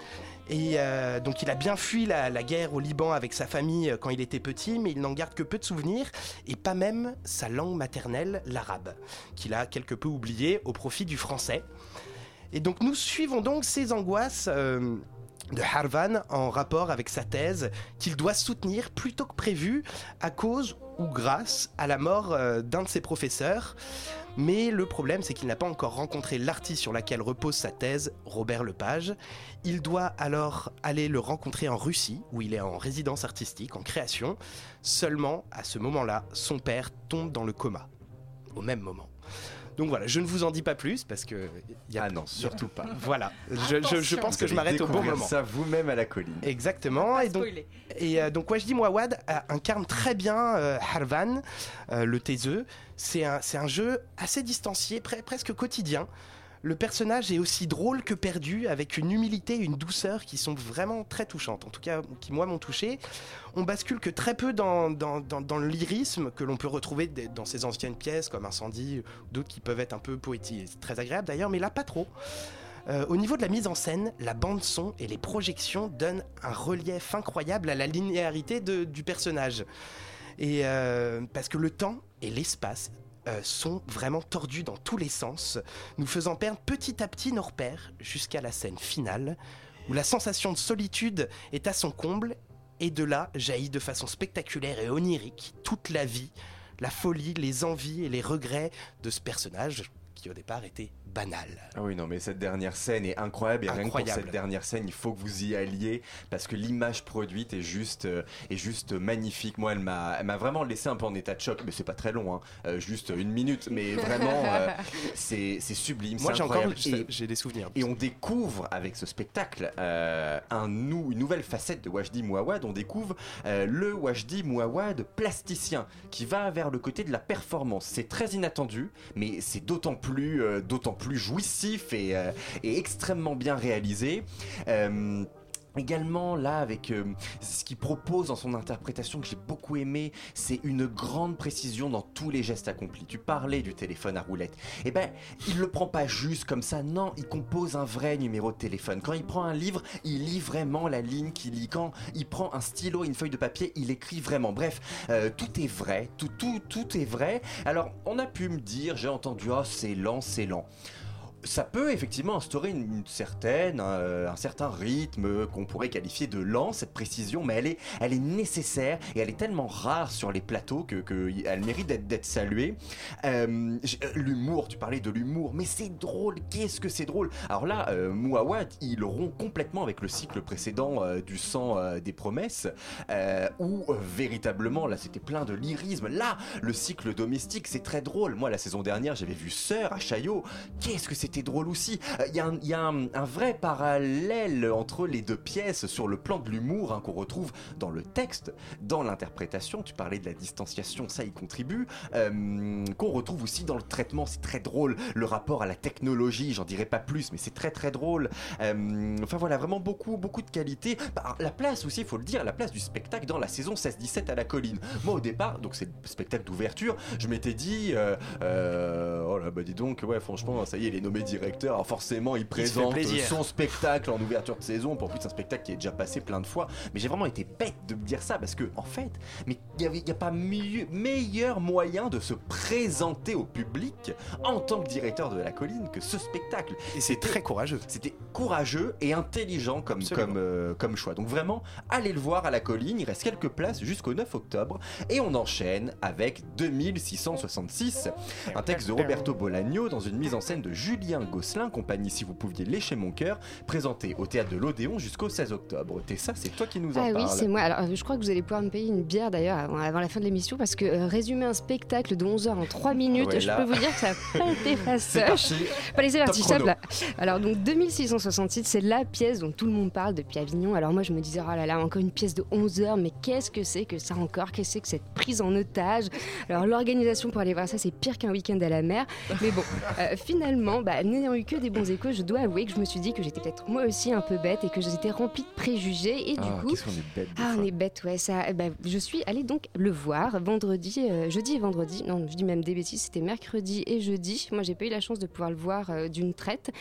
Et euh, donc il a bien fui la, la guerre au Liban avec sa famille euh, quand il était petit, mais il n'en garde que peu de souvenirs, et pas même sa langue maternelle, l'arabe, qu'il a quelque peu oublié au profit du français. Et donc nous suivons donc ces angoisses euh, de Harvan en rapport avec sa thèse qu'il doit soutenir plus tôt que prévu à cause ou grâce à la mort euh, d'un de ses professeurs. Mais le problème, c'est qu'il n'a pas encore rencontré l'artiste sur laquelle repose sa thèse, Robert Lepage. Il doit alors aller le rencontrer en Russie, où il est en résidence artistique, en création. Seulement, à ce moment-là, son père tombe dans le coma. Au même moment. Donc voilà, je ne vous en dis pas plus parce que. Y a, ah non, surtout pas. Voilà, je, je- je pense que je m'arrête au bon moment. ça vous-même à la colline. Exactement. Et donc, et euh, donc Wajdi Mouawad incarne très bien euh, Harvan, euh, le taiseux. C'est un, c'est un jeu assez distancié, pre- presque quotidien. Le personnage est aussi drôle que perdu, avec une humilité et une douceur qui sont vraiment très touchantes, en tout cas qui moi m'ont touché. On bascule que très peu dans, le lyrisme que l'on peut retrouver dans ses anciennes pièces comme Incendie, d'autres qui peuvent être un peu poétiques, très agréable d'ailleurs, mais là pas trop. Euh, au niveau de la mise en scène, la bande son et les projections donnent un relief incroyable à la linéarité du personnage. Et euh, parce que le temps et l'espace euh, sont vraiment tordus dans tous les sens, nous faisant perdre petit à petit nos repères jusqu'à la scène finale, où la sensation de solitude est à son comble, et de là jaillit de façon spectaculaire et onirique toute la vie, la folie, les envies et les regrets de ce personnage qui au départ était banal. Ah oui, non, mais cette dernière scène est incroyable. Et rien que pour Incroyable. cette dernière scène, il faut que vous y alliez parce que l'image produite est juste, euh, est juste magnifique. Moi, elle m'a, elle m'a vraiment laissé un peu en état de choc. Mais c'est pas très long, hein. Euh, juste une minute. Mais vraiment, euh, c'est, c'est sublime. Moi, c'est j'ai encore incroyable. Et- j'ai des souvenirs. Et on découvre avec ce spectacle un nou- une nouvelle facette de Wajdi Mouawad. On découvre le Wajdi Mouawad plasticien qui va vers le côté de la performance. C'est très inattendu, mais c'est d'autant plus, euh, d'autant plus jouissif et, euh, et extrêmement bien réalisé. Également là avec euh, ce qu'il propose dans son interprétation que j'ai beaucoup aimé, c'est une grande précision dans tous les gestes accomplis. Tu parlais du téléphone à roulette. Eh ben, il le prend pas juste comme ça, non, il compose un vrai numéro de téléphone. Quand il prend un livre, il lit vraiment la ligne qu'il lit. Quand il prend un stylo et une feuille de papier, il écrit vraiment. Bref, euh, tout est vrai, tout, tout, tout est vrai. Alors, on a pu me dire, j'ai entendu, oh, c'est lent, c'est lent. Ça peut effectivement instaurer une, certaine, euh, un certain rythme qu'on pourrait qualifier de lent, cette précision, mais elle est, nécessaire et elle est tellement rare sur les plateaux que, que mérite d'être, saluée. Euh, euh, l'humour, tu parlais de l'humour, mais c'est drôle, qu'est-ce que c'est drôle? Alors là, euh, Mouawad, il rompt complètement avec le cycle précédent du sang des promesses, où véritablement, là c'était plein de lyrisme. Là, le cycle domestique, c'est très drôle. Moi, la saison dernière, j'avais vu Sœur à Chaillot. Qu'est-ce que c'était drôle aussi. Euh, Il y a, un, il y a un- vrai parallèle entre les deux pièces sur le plan de l'humour hein, qu'on retrouve dans le texte, dans l'interprétation. Tu parlais de la distanciation, ça y contribue. euh, qu'on retrouve aussi dans le traitement, c'est très drôle. Le rapport à la technologie, j'en dirai pas plus, mais c'est très très drôle. Euh, enfin voilà, vraiment beaucoup beaucoup de qualité. Bah, la place aussi, il faut le dire, la place du spectacle dans la saison 16-17 à la colline. Moi au départ, donc c'est le spectacle d'ouverture, je m'étais dit, euh, euh, oh là bah dis donc, ouais franchement, ça y est, il est directeur, alors forcément il présente son spectacle en ouverture de saison, pour plus c'est un spectacle qui est déjà passé plein de fois, mais j'ai vraiment été bête de me dire ça parce que en fait, mais il n'y a pas mieux- meilleur moyen de se présenter au public en tant que directeur de la colline que ce spectacle. Et c'est très courageux. C'était courageux et intelligent comme, Absolument. comme, euh, comme choix. Donc vraiment, allez le voir à la colline, il reste quelques places jusqu'au 9 octobre et on enchaîne avec 2666, un texte de Roberto Bolaño dans une mise en scène de Julien Gosselin, compagnie Si vous pouviez lécher mon cœur, présenté au théâtre de l'Odéon jusqu'au 16 octobre. Tessa, c'est toi qui nous en Ah oui, c'est moi. Alors, euh, je crois que vous allez pouvoir me payer une bière d'ailleurs avant, avant la fin de l'émission parce que euh, résumer un spectacle de 11 heures en 3 minutes, Ouais, je là. peux vous dire que ça n'a pas été parti. Pas chrono. là. Alors, donc 2666, c'est la pièce dont tout le monde parle depuis Avignon. Alors, moi, je me disais, oh là là, encore une pièce de 11 heures, mais qu'est-ce que c'est que ça encore? Qu'est-ce que c'est que cette prise en otage? Alors, l'organisation pour aller voir ça, c'est pire qu'un week-end à la mer. Mais bon, euh, finalement, bah, n'ayant eu que des bons échos, je dois avouer que je me suis dit que j'étais peut-être moi aussi un peu bête et que j'étais remplie de préjugés. Et du Ah, coup, qu'on est bête ah, on est bête, ouais. Ça, eh ben, je suis allée donc le voir vendredi, euh, jeudi et vendredi. Non, je dis même des bêtises, c'était mercredi et jeudi. Moi, j'ai pas eu la chance de pouvoir le voir euh, d'une traite.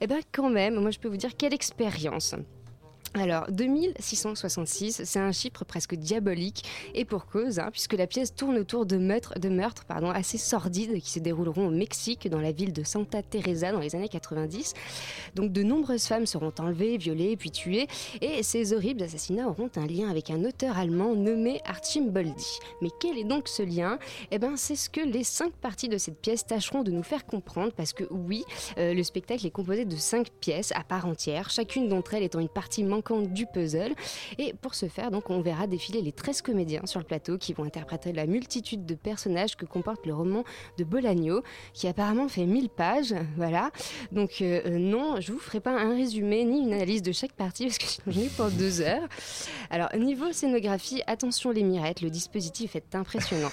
Et ben, quand même, moi, je peux vous dire quelle expérience. Alors, 2666, c'est un chiffre presque diabolique, et pour cause, hein, puisque la pièce tourne autour de meurtres, de meurtres pardon, assez sordides qui se dérouleront au Mexique, dans la ville de Santa Teresa, dans les années 90. Donc, de nombreuses femmes seront enlevées, violées, puis tuées, et ces horribles assassinats auront un lien avec un auteur allemand nommé Archimboldi. Mais quel est donc ce lien? Eh bien, c'est ce que les cinq parties de cette pièce tâcheront de nous faire comprendre, parce que oui, euh, le spectacle est composé de cinq pièces à part entière, chacune d'entre elles étant une partie manquante du puzzle. Et pour ce faire, donc, on verra défiler les 13 comédiens sur le plateau qui vont interpréter la multitude de personnages que comporte le roman de Bolaño, qui apparemment fait 1000 pages. Voilà. Donc, euh, euh, non, je vous ferai pas un résumé ni une analyse de chaque partie parce que j'en ai pour deux heures. Alors, niveau scénographie, attention les mirettes, le dispositif est impressionnant.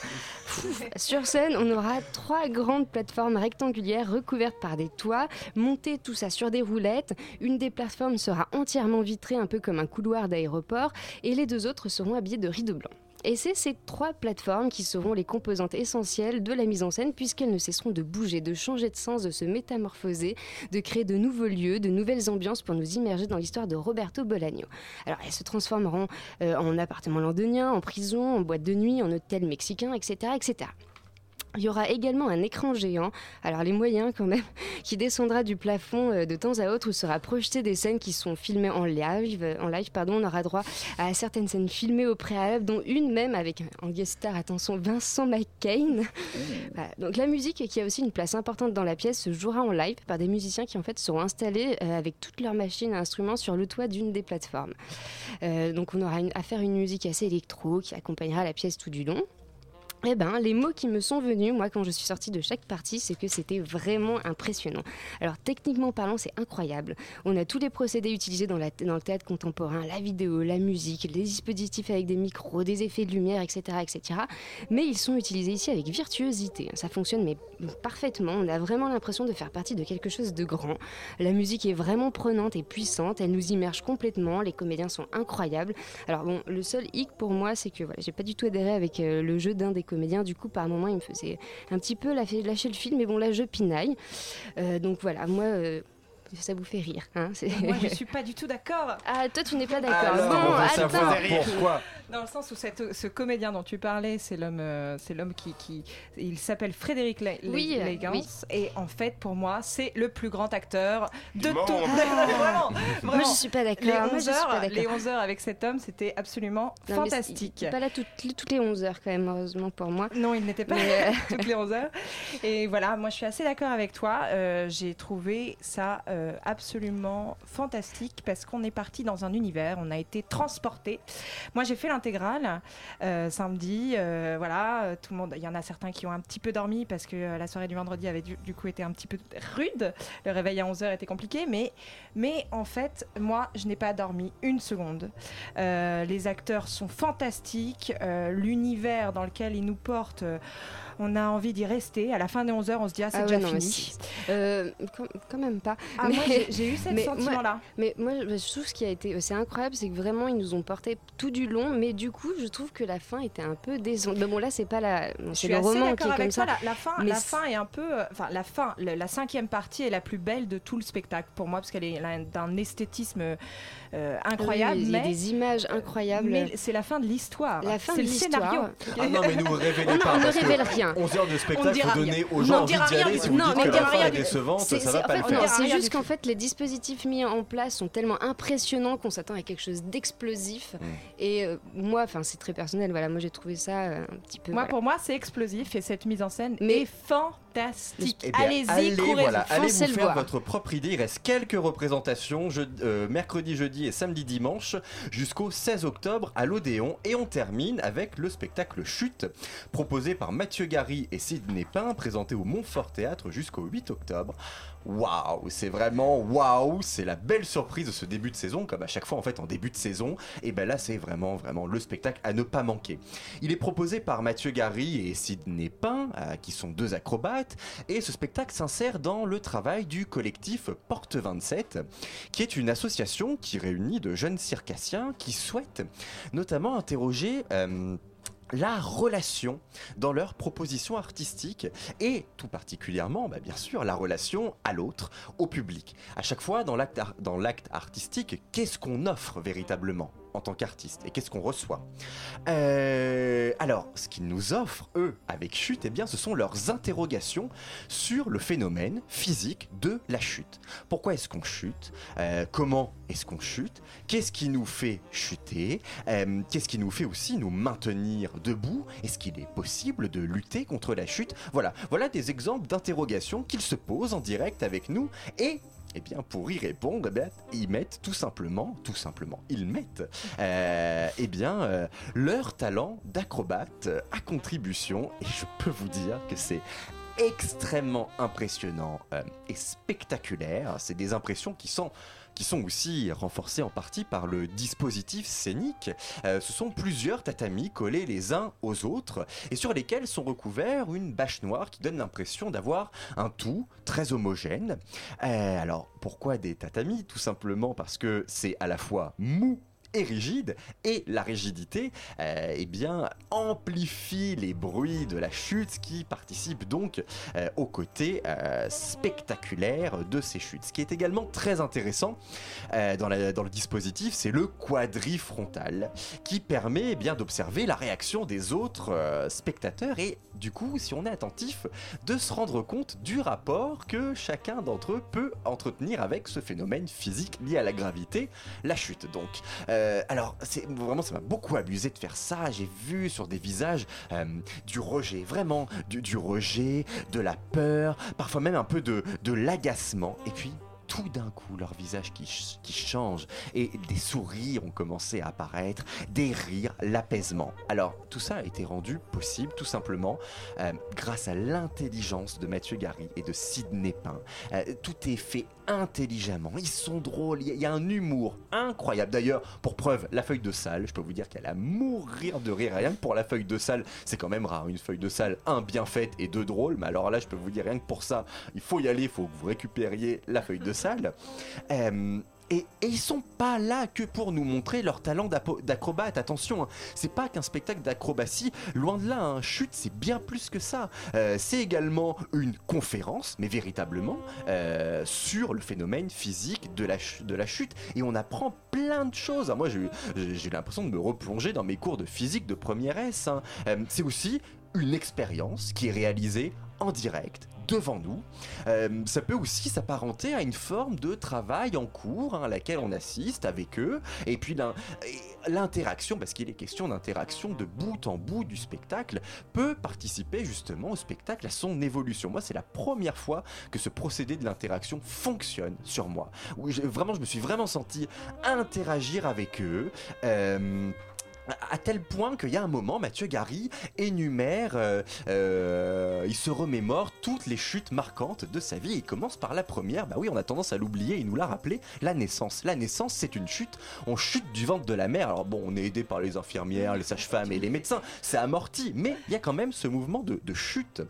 Sur scène, on aura trois grandes plateformes rectangulaires recouvertes par des toits, montées tout ça sur des roulettes. Une des plateformes sera entièrement vitrée, un peu comme un couloir d'aéroport, et les deux autres seront habillées de rideaux blancs. Et c'est ces trois plateformes qui seront les composantes essentielles de la mise en scène puisqu'elles ne cesseront de bouger, de changer de sens, de se métamorphoser, de créer de nouveaux lieux, de nouvelles ambiances pour nous immerger dans l'histoire de Roberto Bolaño. Alors elles se transformeront euh, en appartements londoniens, en prison, en boîte de nuit, en hôtel mexicain, etc., etc. Il y aura également un écran géant, alors les moyens quand même, qui descendra du plafond euh, de temps à autre où sera projeté des scènes qui sont filmées en live. euh, En live pardon, on aura droit à certaines scènes filmées au préalable, dont une même avec en guest star, attention, Vincent McCain. Voilà. Donc la musique, qui a aussi une place importante dans la pièce, se jouera en live par des musiciens qui en fait seront installés euh, avec toutes leurs machines et instruments sur le toit d'une des plateformes. Euh, donc on aura une- à faire une musique assez électro qui accompagnera la pièce tout du long. Eh ben, les mots qui me sont venus, moi, quand je suis sortie de chaque partie, c'est que c'était vraiment impressionnant. Alors, techniquement parlant, c'est incroyable. On a tous les procédés utilisés dans, le théâtre contemporain, la vidéo, la musique, les dispositifs avec des micros, des effets de lumière, etc., etc. Mais ils sont utilisés ici avec virtuosité. Ça fonctionne mais parfaitement. On a vraiment l'impression de faire partie de quelque chose de grand. La musique est vraiment prenante et puissante. Elle nous immerge complètement. Les comédiens sont incroyables. Alors bon, le seul hic pour moi, c'est que voilà, j'ai pas du tout adhéré avec euh, le jeu d'un des comédiens. Du coup, par moment, il me faisait un petit peu lâcher, le film. Mais bon, là, je pinaille. Euh, donc voilà, moi. euh, ça vous fait rire, hein Moi, je suis pas du tout d'accord. Ah, toi, tu n'es pas d'accord. Alors, bon, on veut attends. savoir pourquoi? Dans le sens où cette- ce comédien dont tu parlais, c'est l'homme, euh, c'est l'homme qui, qui- il s'appelle Frédéric Le- Le- Oui, Legans, oui. et en fait, pour moi, c'est le plus grand acteur de monde. tout. Ah. vraiment, Moi, vraiment. je suis pas d'accord. Les Moi, 11 je suis pas heures, d'accord. les 11 heures avec cet homme, c'était absolument Non, fantastique. il est pas là toutes, toutes les 11 heures, quand même, heureusement pour moi. Non, il n'était pas Mais, euh, toutes les 11 heures. Et voilà, moi je suis assez d'accord avec toi. Euh, J'ai trouvé ça euh, absolument fantastique parce qu'on est parti dans un univers, on a été transporté. Moi j'ai fait l'intégrale euh, samedi. euh, voilà, euh, tout le monde. Il y en a certains qui ont un petit peu dormi parce que la soirée du vendredi avait du, coup été un petit peu rude. Le réveil à 11 heures était compliqué, mais mais en fait, moi je n'ai pas dormi une seconde. Les acteurs sont fantastiques. L'univers dans lequel ils nous portent, on a envie d'y rester. À la fin des 11 heures, on se dit ah, c'est Ah ouais, déjà non, mais fini. si. Euh, quand, quand même pas. Ah, moi, j'ai- eu ce sentiment-là. Mais moi, je trouve ce qui a été aussi incroyable, c'est que vraiment, ils nous ont porté tout du long, mais du coup, je trouve que la fin était un peu décevante. Mais bon, là, c'est pas la. c'est suis le roman qui est avec comme ça. La, la fin, Mais la c'est- fin est un peu, euh, enfin la fin, le- la cinquième partie est la plus belle de tout le spectacle pour moi parce qu'elle est d'un esthétisme euh, incroyable. Oui, il y a des images incroyables. mais c'est la fin de l'histoire. La fin c'est de l'histoire. scénario. Ah non, mais nous révélez On ne- pas. on ne révèle rien. 11 heures de On spectacle, rien. aux gens envie d'y aller. Si vous dites que la fin est décevante, C'est- ça c'est- va pas en le fait, faire. non, C'est rien juste qu'en fait, les dispositifs mis en place sont tellement impressionnants qu'on s'attend à quelque chose d'explosif. Mm. Et euh, moi, enfin, c'est très personnel. Voilà, moi, j'ai trouvé ça euh, un petit peu. Moi, pour moi, c'est explosif et cette mise en scène Mais- est fantastique. Eh bien, Allez-y, allez, courez voilà, allez foncez vous le faire voir. votre propre idée. Il reste quelques représentations je- euh, mercredi, jeudi et samedi, dimanche jusqu'au 16 octobre à l'Odéon. Et on termine avec le spectacle Chute, proposé par Mathieu Gary et Sidney Pain, présenté au Montfort Théâtre jusqu'au 8 octobre. Waouh, c'est vraiment waouh, c'est la belle surprise de ce début de saison, comme à chaque fois en fait en début de saison. Et ben là, c'est vraiment vraiment le spectacle à ne pas manquer. Il est proposé par Mathieu Gary et Sidney Pain, euh, qui sont deux acrobates, et ce spectacle s'insère dans le travail du collectif Porte 27, qui est une association qui réunit de jeunes circassiens qui souhaitent notamment interroger euh, la relation dans leur proposition artistique et tout particulièrement, bah, bien sûr, la relation à l'autre, au public. À chaque fois, dans l'acte ar- dans l'acte artistique, qu'est-ce qu'on offre véritablement? En tant qu'artiste. Et qu'est-ce qu'on reçoit? Euh, Alors, ce qu'ils nous offrent, eux, avec Chute, eh bien, ce sont leurs interrogations sur le phénomène physique de la chute. Pourquoi est-ce qu'on chute? Euh, Comment est-ce qu'on chute? Qu'est-ce qui nous fait chuter? Euh, Qu'est-ce qui nous fait aussi nous maintenir debout? Est-ce qu'il est possible de lutter contre la chute? Voilà, voilà des exemples d'interrogations qu'ils se posent en direct avec nous et eh bien, pour y répondre, eh bien, ils mettent tout simplement, tout simplement, ils mettent, euh, eh bien, euh, leur talent d'acrobate à contribution. Et je peux vous dire que c'est extrêmement impressionnant euh, et spectaculaire. C'est des impressions qui sont qui sont aussi renforcées en partie par le dispositif scénique. Euh, ce sont plusieurs tatamis collés les uns aux autres et sur lesquels sont recouverts une bâche noire qui donne l'impression d'avoir un tout très homogène. Euh, alors pourquoi des tatamis? Tout simplement parce que c'est à la fois mou et rigide et la rigidité euh, eh bien amplifie les bruits de la chute qui participe donc euh, au côté euh, spectaculaire de ces chutes. Ce qui est également très intéressant euh, dans, la- dans le dispositif c'est le quadrifrontal qui permet eh bien d'observer la réaction des autres spectateurs et du coup si on est attentif de se rendre compte du rapport que chacun d'entre eux peut entretenir avec ce phénomène physique lié à la gravité la chute. Donc alors, c'est vraiment, ça m'a beaucoup amusé de faire ça. J'ai vu sur des visages euh, du rejet, vraiment du, rejet, de la peur, parfois même un peu de, l'agacement. Et puis, tout d'un coup, leur visage qui, qui change et des sourires ont commencé à apparaître, des rires, l'apaisement. Alors, tout ça a été rendu possible tout simplement euh, grâce à l'intelligence de Mathieu Gary et de Sidney Pain. Euh, tout est fait intelligemment, ils sont drôles, il y, a- un humour incroyable. D'ailleurs, pour preuve, la feuille de salle, je peux vous dire qu'elle a mourir de rire. Rien que pour la feuille de salle, c'est quand même rare. Une feuille de salle, un, bien faite et deux, drôle. Mais alors là, je peux vous dire, rien que pour ça, il faut y aller, il faut que vous récupériez la feuille de salle. Euh, Et, et ils sont pas là que pour nous montrer leur talent d'acrobate. Attention, hein, c'est pas qu'un spectacle d'acrobatie. Loin de là, un chute, c'est bien plus que ça. Euh, c'est également une conférence, mais véritablement, euh, sur le phénomène physique de la, chute. Et on apprend plein de choses. Moi, j'ai l'impression de me replonger dans mes cours de physique de première S. hein. Euh, c'est aussi une expérience qui est réalisée en direct devant nous. Euh, ça peut aussi s'apparenter à une forme de travail en cours hein, à laquelle on assiste avec eux. Et puis l'interaction, parce qu'il est question d'interaction de bout en bout du spectacle, peut participer justement au spectacle, à son évolution. Moi, c'est la première fois que ce procédé de l'interaction fonctionne sur moi. J'ai- vraiment, je me suis vraiment senti interagir avec eux. Euh, à tel point qu'il y a un moment, Mathieu Gary énumère, euh, euh, il se remémore toutes les chutes marquantes de sa vie. Il commence par la première, bah oui, on a tendance à l'oublier, il nous l'a rappelé, la naissance. La naissance, c'est une chute, on chute du ventre de la mère. Alors bon, on est aidé par les infirmières, les sages-femmes et les médecins, c'est amorti, mais il y a quand même ce mouvement de, de chute.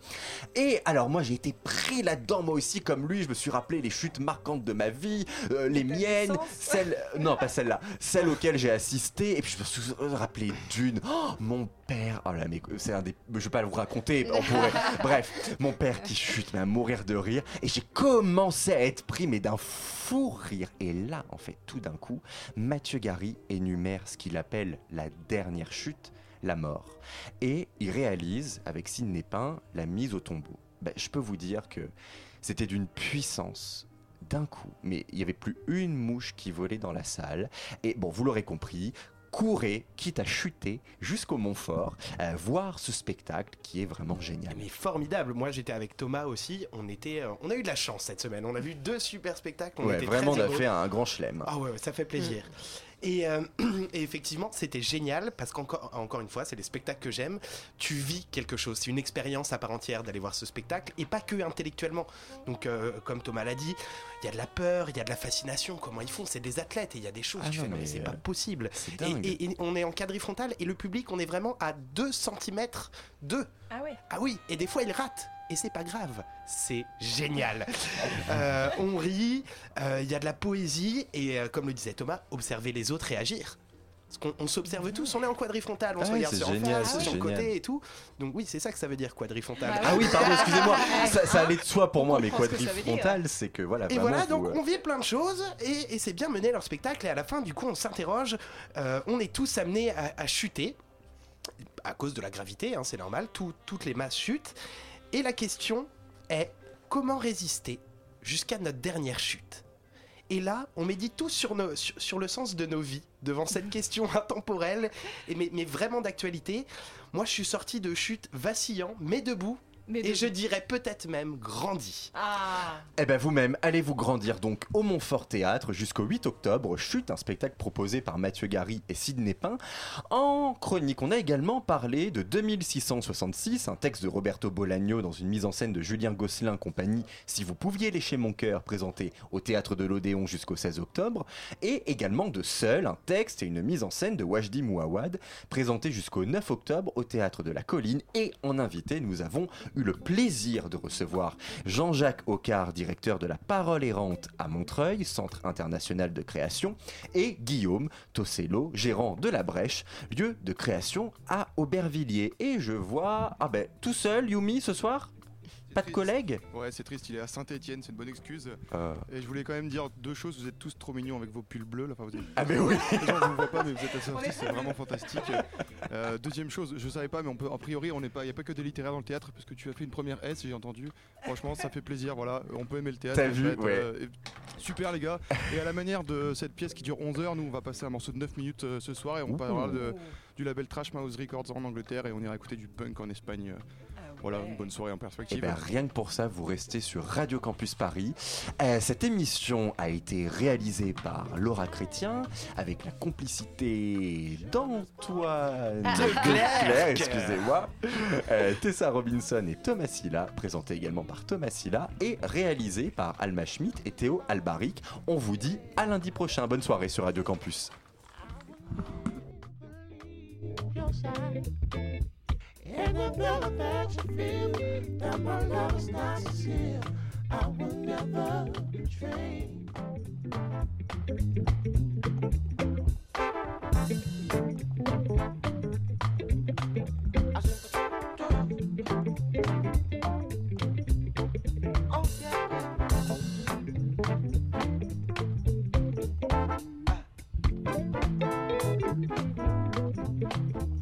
Et alors moi, j'ai été pris là-dedans, moi aussi, comme lui, je me suis rappelé les chutes marquantes de ma vie, euh, les miennes, celles, non pas celles-là, celles auxquelles j'ai assisté, et puis je me suis rappelé d'une, Oh, mon père, oh là, mais c'est un des, je vais pas vous raconter, on pourrait, bref, mon père qui chute, mais à mourir de rire, et j'ai commencé à être pris, mais d'un fou rire, et là, en fait, tout d'un coup, Mathieu Gary énumère ce qu'il appelle la dernière chute, la mort, et il réalise avec Sidney Pain la mise au tombeau. Ben, je peux vous dire que c'était d'une puissance d'un coup, mais il n'y avait plus une mouche qui volait dans la salle. Et bon, vous l'aurez compris, courez, quitte à chuter jusqu'au Montfort, euh, voir ce spectacle qui est vraiment génial. Mais formidable. Moi, j'étais avec Thomas aussi. On était, euh, on a eu de la chance cette semaine. On a vu deux super spectacles. On Ouais, était vraiment, on a fait un grand chelem. Ah ouais, ouais, ça fait plaisir. Et, euh, et effectivement, c'était génial parce qu'encore encore une fois, c'est les spectacles que j'aime. Tu vis quelque chose, c'est une expérience à part entière d'aller voir ce spectacle et pas que intellectuellement. Donc, euh, comme Thomas l'a dit, il y a de la peur, il y a de la fascination. Comment ils font? C'est des athlètes et il y a des choses. Ah tu non, fais, non, mais mais, c'est euh, pas possible. c'est Et, dingue. et- et on est en quadrifrontal et le public, on est vraiment à 2 cm d'eux. Ah ouais Ah oui, et des fois ils ratent. Et c'est pas grave, c'est génial. Euh, on rit, euh, il y a de la poésie, et euh, comme le disait Thomas, observer les autres et agir. Parce qu'on on s'observe tous, on est en quadrifrontal, on Ah se ouais, regarde sur en face, sur le côté et tout. Donc oui, c'est ça que ça veut dire quadrifrontal. Ah oui, pardon, excusez-moi. Ça, ça allait de soi pour On moi, mais quadrifrontal, c'est que voilà. Et voilà, donc euh, on vit plein de choses et, et c'est bien mené leur spectacle. Et à la fin, du coup, on s'interroge. euh, on est tous amenés à, à chuter à cause de la gravité, hein, c'est normal. tout- toutes les masses chutent. Et la question est comment résister jusqu'à notre dernière chute? Et là, on médite tous sur, nos, sur, sur le sens de nos vies, devant cette question intemporelle, et mais, mais vraiment d'actualité. Moi, je suis sorti de chute vacillant, mais debout, et je dirais peut-être même grandi. Ah Eh ben vous-même, allez vous grandir donc au Montfort Théâtre jusqu'au 8 octobre? Chute, un spectacle proposé par Mathieu Gary et Sidney Pain. En chronique, on a également parlé de 2666, un texte de Roberto Bolaño dans une mise en scène de Julien Gosselin compagnie Si vous pouviez lécher mon cœur, présenté au Théâtre de l'Odéon jusqu'au 16 octobre. Et également de Seul, un texte et une mise en scène de Wajdi Mouawad, présenté jusqu'au 9 octobre au Théâtre de la Colline. Et en invité, nous avons le plaisir de recevoir Jean-Jacques Ocard, directeur de la Parole errante à Montreuil, Centre international de création, et Guillaume Tossello, gérant de la Brèche, lieu de création à Aubervilliers. Et je vois, ah ben, tout seul, Yumi, ce soir? Pas de collègues Ouais, c'est triste, il est à Saint-Etienne, c'est une bonne excuse. Euh. Et je voulais quand même dire deux choses, vous êtes tous trop mignons avec vos pulls bleus. Là. Enfin, vous êtes- Ah, mais oui. Les gens ne vous voient pas, mais vous êtes assez artistes, c'est vraiment fantastique. Euh, deuxième chose, je savais pas, mais on peut, a priori, on n'est pas, il n'y a pas que des littéraires dans le théâtre, parce que tu as fait une première S, j'ai entendu. Franchement, ça fait plaisir, voilà, on peut aimer le théâtre. T'as vu, fait, ouais. euh, super les gars. Et à la manière de cette pièce qui dure 11 heures, nous on va passer un morceau de 9 minutes ce soir et on Ouh. parlera de- du label Trash Mouse Records en Angleterre et on ira écouter du punk en Espagne. Voilà, une bonne soirée en Et perspective. bien rien que pour ça, vous restez sur Radio Campus Paris. Euh, cette émission a été réalisée par Laura Chrétien avec la complicité d'Antoine Ah. de De Clercq. Clercq, excusez-moi, euh, Tessa Robinson et Thomas Silla, présenté également par Thomas Silla et réalisé par Alma Schmidt et Théo Albaric. On vous dit à lundi prochain. Bonne soirée sur Radio Campus. And I felt that you feel that my love is not sincere. I will never betray. Thank